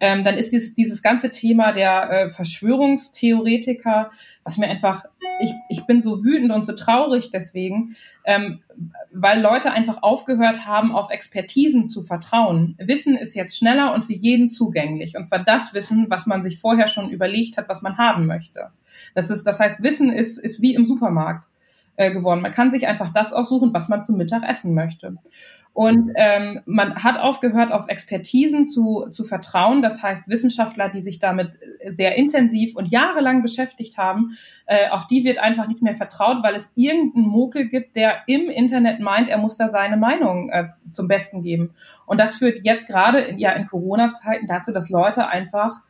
ähm, dann ist dieses, dieses ganze Thema der äh, Verschwörungstheoretiker, was mir einfach, ich, ich bin so wütend und so traurig deswegen, ähm, weil Leute einfach aufgehört haben, auf Expertisen zu vertrauen. Wissen ist jetzt schneller und für jeden zugänglich. Und zwar das Wissen, was man sich vorher schon überlegt hat, was man haben möchte. Das ist, das heißt, Wissen ist, ist wie im Supermarkt äh, geworden. Man kann sich einfach das aussuchen, was man zum Mittag essen möchte. Und ähm, man hat aufgehört, auf Expertisen zu, zu vertrauen. Das heißt, Wissenschaftler, die sich damit sehr intensiv und jahrelang beschäftigt haben, äh, auf die wird einfach nicht mehr vertraut, weil es irgendeinen Mokel gibt, der im Internet meint, er muss da seine Meinung äh, zum Besten geben. Und das führt jetzt gerade in, ja in Corona-Zeiten dazu, dass Leute einfach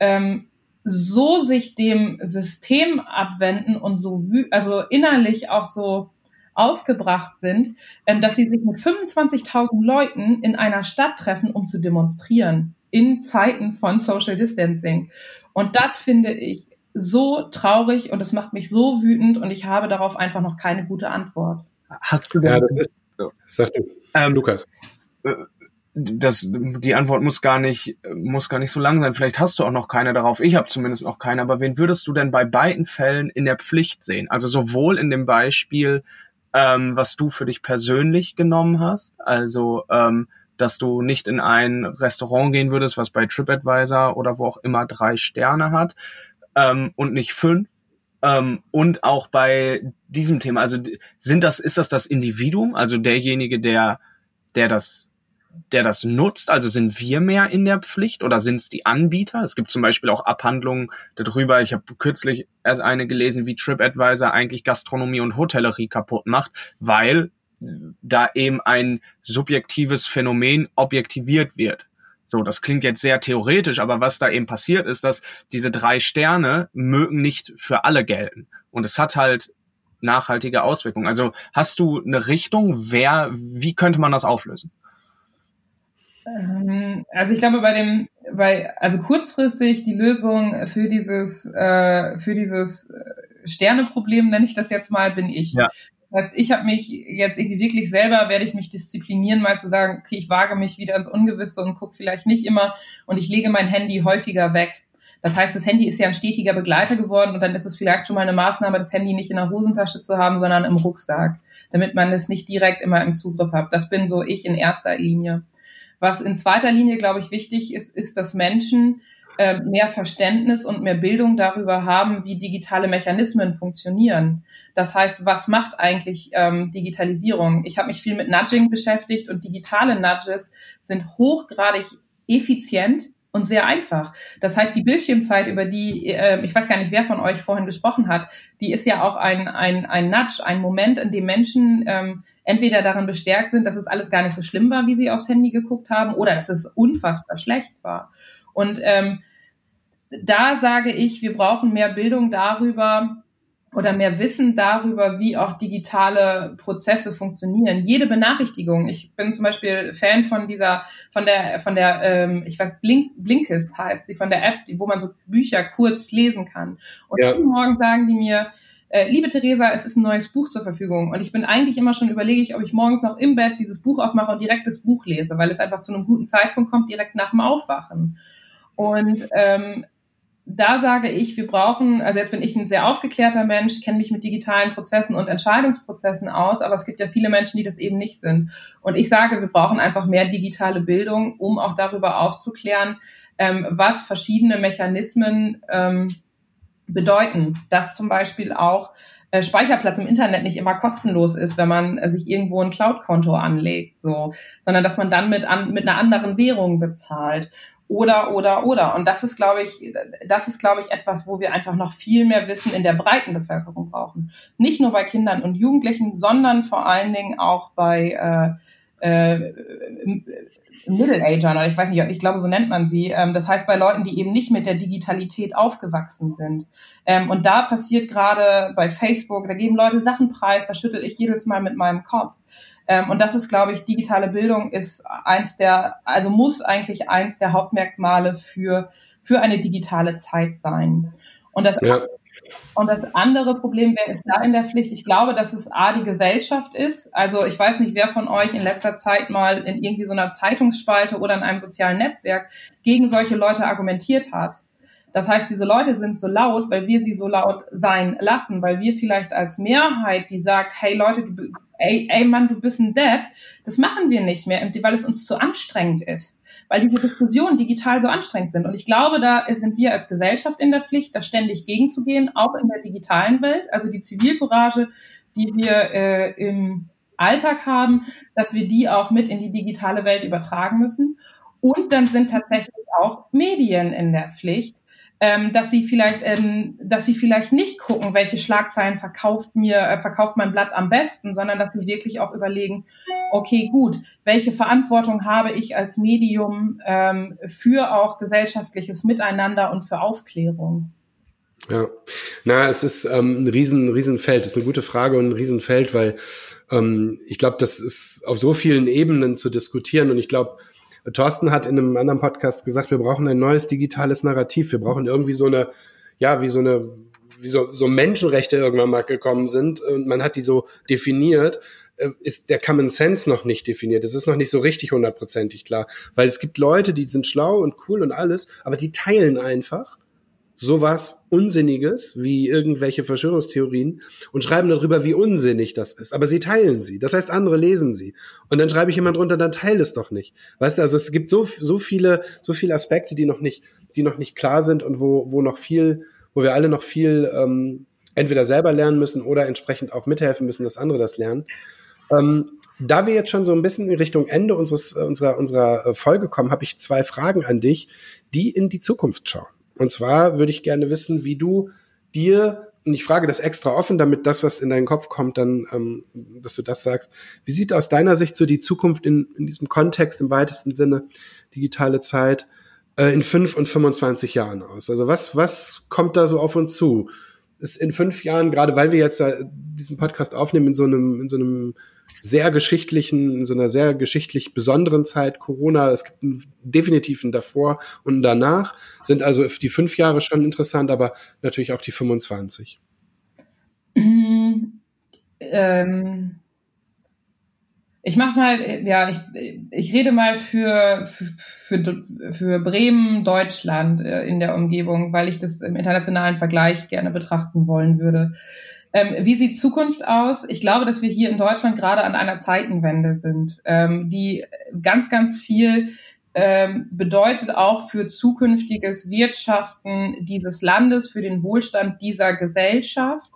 ähm, so sich dem System abwenden und so also innerlich auch so aufgebracht sind, ähm, dass sie sich mit 25.000 Leuten in einer Stadt treffen, um zu demonstrieren in Zeiten von Social Distancing. Und das finde ich so traurig und es macht mich so wütend und ich habe darauf einfach noch keine gute Antwort. Hast du denn? Ja, das ist. Oh, sag du, ähm, Lukas. Äh, das, die Antwort muss gar nicht, muss gar nicht so lang sein. Vielleicht hast du auch noch keine darauf. Ich habe zumindest noch keine. Aber wen würdest du denn bei beiden Fällen in der Pflicht sehen? Also sowohl in dem Beispiel ähm, was du für dich persönlich genommen hast. Also, ähm, dass du nicht in ein Restaurant gehen würdest, was bei TripAdvisor oder wo auch immer drei Sterne hat ähm, und nicht fünf. Ähm, und auch bei diesem Thema, also sind das, ist das das Individuum, also derjenige, der, der das der das nutzt? Also sind wir mehr in der Pflicht oder sind es die Anbieter? Es gibt zum Beispiel auch Abhandlungen darüber. Ich habe kürzlich erst eine gelesen, wie TripAdvisor eigentlich Gastronomie und Hotellerie kaputt macht, weil da eben ein subjektives Phänomen objektiviert wird. So, das klingt jetzt sehr theoretisch, aber was da eben passiert ist, dass diese drei Sterne mögen nicht für alle gelten. Und es hat halt nachhaltige Auswirkungen. Also hast du eine Richtung, wer, wie könnte man das auflösen? Ähm, also ich glaube, bei dem, bei, also kurzfristig die Lösung für dieses, äh, für dieses äh, Sterneproblem, nenne ich das jetzt mal, bin ich. Ja. Das heißt, ich habe mich jetzt irgendwie wirklich selber, werde ich mich disziplinieren, mal zu sagen, okay, ich wage mich wieder ins Ungewisse und gucke vielleicht nicht immer und ich lege mein Handy häufiger weg. Das heißt, das Handy ist ja ein stetiger Begleiter geworden und dann ist es vielleicht schon mal eine Maßnahme, das Handy nicht in der Hosentasche zu haben, sondern im Rucksack, damit man es nicht direkt immer im Zugriff hat. Das bin so ich in erster Linie. Was in zweiter Linie, glaube ich, wichtig ist, ist, dass Menschen äh, mehr Verständnis und mehr Bildung darüber haben, wie digitale Mechanismen funktionieren. Das heißt, was macht eigentlich ähm, Digitalisierung? Ich habe mich viel mit Nudging beschäftigt und digitale Nudges sind hochgradig effizient und sehr einfach. Das heißt, die Bildschirmzeit, über die, äh, ich weiß gar nicht, wer von euch vorhin gesprochen hat, die ist ja auch ein, ein, ein Nudge, ein Moment, in dem Menschen ähm, entweder darin bestärkt sind, dass es alles gar nicht so schlimm war, wie sie aufs Handy geguckt haben, oder dass es unfassbar schlecht war. Und ähm, da sage ich, wir brauchen mehr Bildung darüber, oder mehr Wissen darüber, wie auch digitale Prozesse funktionieren. Jede Benachrichtigung. Ich bin zum Beispiel Fan von dieser, von der, von der, ähm, ich weiß, Blink, Blinkist heißt sie, von der App, wo man so Bücher kurz lesen kann. Und ja. jeden Morgen sagen die mir, äh, liebe Theresa, es ist ein neues Buch zur Verfügung. Und ich bin eigentlich immer schon überlege ich, ob ich morgens noch im Bett dieses Buch aufmache und direkt das Buch lese, weil es einfach zu einem guten Zeitpunkt kommt, direkt nach dem Aufwachen. Und ähm, da sage ich, wir brauchen, also jetzt bin ich ein sehr aufgeklärter Mensch, kenne mich mit digitalen Prozessen und Entscheidungsprozessen aus, aber es gibt ja viele Menschen, die das eben nicht sind. Und ich sage, wir brauchen einfach mehr digitale Bildung, um auch darüber aufzuklären, ähm, was verschiedene Mechanismen ähm, bedeuten. Dass zum Beispiel auch äh, Speicherplatz im Internet nicht immer kostenlos ist, wenn man äh, sich irgendwo ein Cloud-Konto anlegt, so, sondern dass man dann mit, an, mit einer anderen Währung bezahlt oder, oder, oder. Und das ist, glaube ich, das ist, glaube ich, etwas, wo wir einfach noch viel mehr Wissen in der breiten Bevölkerung brauchen. Nicht nur bei Kindern und Jugendlichen, sondern vor allen Dingen auch bei äh, äh, Middle-Agern, oder ich weiß nicht, ich glaube, so nennt man sie. Ähm, das heißt, bei Leuten, die eben nicht mit der Digitalität aufgewachsen sind. Ähm, und da passiert gerade bei Facebook, da geben Leute Sachen preis, da schüttel ich jedes Mal mit meinem Kopf. Ähm, und das ist, glaube ich, digitale Bildung ist eins der, also muss eigentlich eins der Hauptmerkmale für, für eine digitale Zeit sein. Und das, ja. und das andere Problem, wer ist da in der Pflicht? Ich glaube, dass es A, die Gesellschaft ist. Also ich weiß nicht, wer von euch in letzter Zeit mal in irgendwie so einer Zeitungsspalte oder in einem sozialen Netzwerk gegen solche Leute argumentiert hat. Das heißt, diese Leute sind so laut, weil wir sie so laut sein lassen, weil wir vielleicht als Mehrheit, die sagt, hey Leute, du, ey, ey Mann, du bist ein Depp, das machen wir nicht mehr, weil es uns zu anstrengend ist, weil diese Diskussionen digital so anstrengend sind. Und ich glaube, da sind wir als Gesellschaft in der Pflicht, da ständig gegenzugehen, auch in der digitalen Welt. Also die Zivilcourage, die wir äh, im Alltag haben, dass wir die auch mit in die digitale Welt übertragen müssen. Und dann sind tatsächlich auch Medien in der Pflicht, ähm, dass sie vielleicht, ähm, dass sie vielleicht nicht gucken, welche Schlagzeilen verkauft mir, äh, verkauft mein Blatt am besten, sondern dass sie wirklich auch überlegen, okay, gut, welche Verantwortung habe ich als Medium ähm, für auch gesellschaftliches Miteinander und für Aufklärung? Ja, na, es ist ähm, ein riesen, Riesenfeld. Das ist eine gute Frage und ein Riesenfeld, weil ähm, ich glaube, das ist auf so vielen Ebenen zu diskutieren und ich glaube, Thorsten hat in einem anderen Podcast gesagt, wir brauchen ein neues digitales Narrativ. Wir brauchen irgendwie so eine, ja, wie so eine, wie so, so Menschenrechte irgendwann mal gekommen sind und man hat die so definiert, äh, ist der Common Sense noch nicht definiert. Das ist noch nicht so richtig hundertprozentig klar, weil es gibt Leute, die sind schlau und cool und alles, aber die teilen einfach sowas Unsinniges wie irgendwelche Verschwörungstheorien und schreiben darüber, wie unsinnig das ist. Aber sie teilen sie. Das heißt, andere lesen sie. Und dann schreibe ich jemand drunter, dann teile es doch nicht. Weißt du, also es gibt so, so viele, so viele Aspekte, die noch nicht, die noch nicht klar sind und wo, wo noch viel, wo wir alle noch viel ähm, entweder selber lernen müssen oder entsprechend auch mithelfen müssen, dass andere das lernen. Ähm, da wir jetzt schon so ein bisschen in Richtung Ende unseres, unserer, unserer Folge kommen, habe ich zwei Fragen an dich, die in die Zukunft schauen. Und zwar würde ich gerne wissen, wie du dir, und ich frage das extra offen, damit das, was in deinen Kopf kommt, dann, ähm, dass du das sagst. Wie sieht aus deiner Sicht so die Zukunft in, in diesem Kontext im weitesten Sinne, digitale Zeit, äh, in fünf und 25 Jahren aus? Also was, was kommt da so auf uns zu? Ist in fünf Jahren, gerade weil wir jetzt diesen Podcast aufnehmen in so einem, in so einem sehr geschichtlichen, in so einer sehr geschichtlich besonderen Zeit, Corona, es gibt einen, definitiv ein davor und danach, sind also die fünf Jahre schon interessant, aber natürlich auch die 25. Mhm. Ähm, ich mach mal, ja, ich, ich rede mal für, für, für, für Bremen, Deutschland äh, in der Umgebung, weil ich das im internationalen Vergleich gerne betrachten wollen würde. Ähm, wie sieht Zukunft aus? Ich glaube, dass wir hier in Deutschland gerade an einer Zeitenwende sind, ähm, die ganz, ganz viel ähm, bedeutet auch für zukünftiges Wirtschaften dieses Landes, für den Wohlstand dieser Gesellschaft.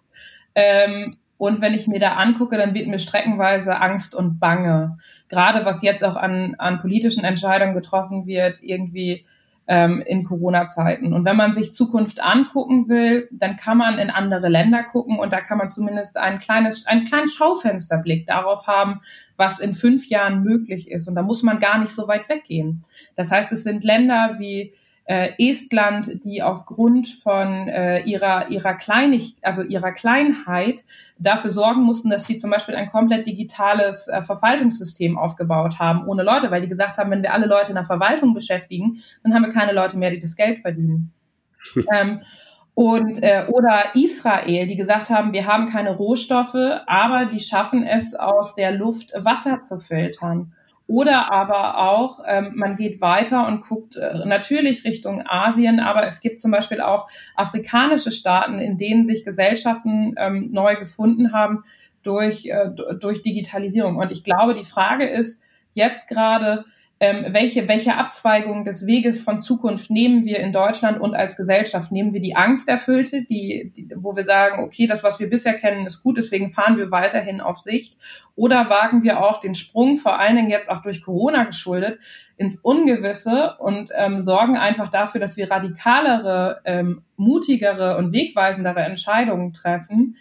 Ähm, und wenn ich mir da angucke, dann wird mir streckenweise Angst und Bange. Gerade was jetzt auch an, an politischen Entscheidungen getroffen wird, irgendwie ähm, in Corona-Zeiten. Und wenn man sich Zukunft angucken will, dann kann man in andere Länder gucken und da kann man zumindest ein kleines, einen kleinen Schaufensterblick darauf haben, was in fünf Jahren möglich ist. Und da muss man gar nicht so weit weggehen. Das heißt, es sind Länder wie äh, Estland, die aufgrund von äh, ihrer ihrer Kleinig also ihrer Kleinheit dafür sorgen mussten, dass sie zum Beispiel ein komplett digitales äh, Verwaltungssystem aufgebaut haben ohne Leute, weil die gesagt haben, wenn wir alle Leute in der Verwaltung beschäftigen, dann haben wir keine Leute mehr, die das Geld verdienen. ähm, und äh, oder Israel, die gesagt haben, wir haben keine Rohstoffe, aber die schaffen es aus der Luft Wasser zu filtern. Oder aber auch, ähm, man geht weiter und guckt äh, natürlich Richtung Asien, aber es gibt zum Beispiel auch afrikanische Staaten, in denen sich Gesellschaften ähm, neu gefunden haben durch, äh, durch Digitalisierung. Und ich glaube, die Frage ist jetzt gerade, ähm, welche, welche Abzweigung des Weges von Zukunft nehmen wir in Deutschland und als Gesellschaft? Nehmen wir die Angsterfüllte, die, die, wo wir sagen, okay, das, was wir bisher kennen, ist gut, deswegen fahren wir weiterhin auf Sicht? Oder wagen wir auch den Sprung, vor allen Dingen jetzt auch durch Corona geschuldet, ins Ungewisse und ähm, sorgen einfach dafür, dass wir radikalere, ähm, mutigere und wegweisendere Entscheidungen treffen,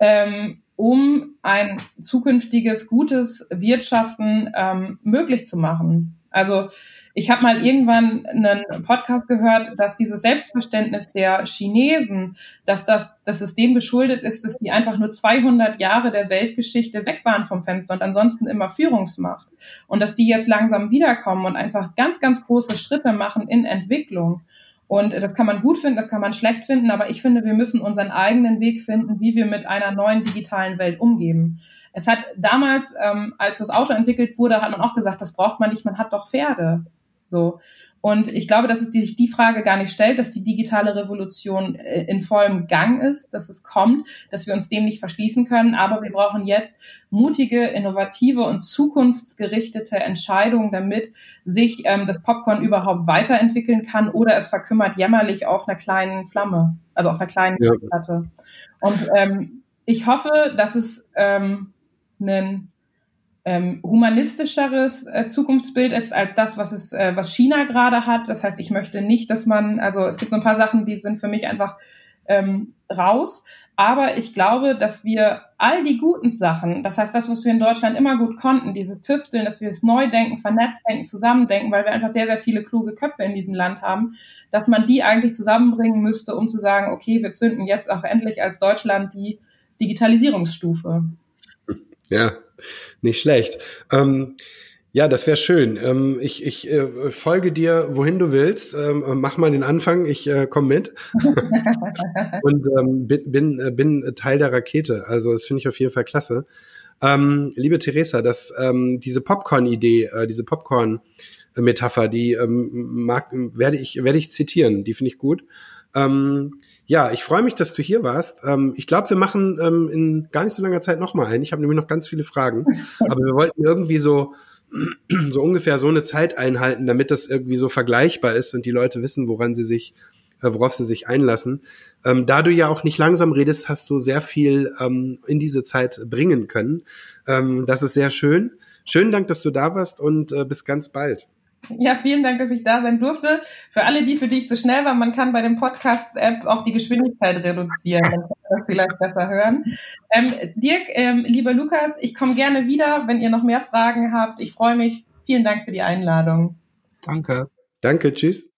ähm, um ein zukünftiges gutes Wirtschaften ähm, möglich zu machen. Also ich habe mal irgendwann einen Podcast gehört, dass dieses Selbstverständnis der Chinesen, dass das, dass es dem geschuldet ist, dass die einfach nur 200 Jahre der Weltgeschichte weg waren vom Fenster und ansonsten immer Führungsmacht. Und dass die jetzt langsam wiederkommen und einfach ganz, ganz große Schritte machen in Entwicklung. Und das kann man gut finden, das kann man schlecht finden, aber ich finde, wir müssen unseren eigenen Weg finden, wie wir mit einer neuen digitalen Welt umgehen. Es hat damals, ähm, als das Auto entwickelt wurde, hat man auch gesagt, das braucht man nicht, man hat doch Pferde. So. Und ich glaube, dass es sich die Frage gar nicht stellt, dass die digitale Revolution äh, in vollem Gang ist, dass es kommt, dass wir uns dem nicht verschließen können. Aber wir brauchen jetzt mutige, innovative und zukunftsgerichtete Entscheidungen, damit sich ähm, das Popcorn überhaupt weiterentwickeln kann oder es verkümmert jämmerlich auf einer kleinen Flamme, also auf einer kleinen ja. Platte. Und ähm, ich hoffe, dass es ähm, ein ähm, humanistischeres äh, Zukunftsbild als, als das, was es, äh, was China gerade hat. Das heißt, ich möchte nicht, dass man, also es gibt so ein paar Sachen, die sind für mich einfach ähm, raus. Aber ich glaube, dass wir all die guten Sachen, das heißt, das, was wir in Deutschland immer gut konnten, dieses Tüfteln, dass wir es neu denken, vernetzt denken, zusammendenken, weil wir einfach sehr, sehr viele kluge Köpfe in diesem Land haben, dass man die eigentlich zusammenbringen müsste, um zu sagen, okay, wir zünden jetzt auch endlich als Deutschland die Digitalisierungsstufe. Ja, nicht schlecht. Ähm, ja, das wäre schön. Ähm, ich ich äh, folge dir, wohin du willst. Ähm, mach mal den Anfang, ich äh, komme mit. Und ähm, bin, bin, äh, bin Teil der Rakete. Also das finde ich auf jeden Fall klasse. Ähm, liebe Theresa, das, ähm, diese Popcorn-Idee, äh, diese Popcorn-Metapher, die ähm, mag, werde ich, werde ich zitieren. Die finde ich gut. Ähm, ja, ich freue mich, dass du hier warst. Ähm, ich glaube, wir machen ähm, in gar nicht so langer Zeit nochmal einen. Ich habe nämlich noch ganz viele Fragen. Aber wir wollten irgendwie so, so ungefähr so eine Zeit einhalten, damit das irgendwie so vergleichbar ist und die Leute wissen, woran sie sich, äh, worauf sie sich einlassen. Ähm, da du ja auch nicht langsam redest, hast du sehr viel ähm, in diese Zeit bringen können. Ähm, das ist sehr schön. Schönen Dank, dass du da warst und äh, bis ganz bald. Ja, vielen Dank, dass ich da sein durfte. Für alle die, für die ich zu schnell war, man kann bei dem Podcast-App auch die Geschwindigkeit reduzieren. Dann kann das vielleicht besser hören. Ähm, Dirk, ähm, lieber Lukas, ich komme gerne wieder, wenn ihr noch mehr Fragen habt. Ich freue mich. Vielen Dank für die Einladung. Danke. Danke, tschüss.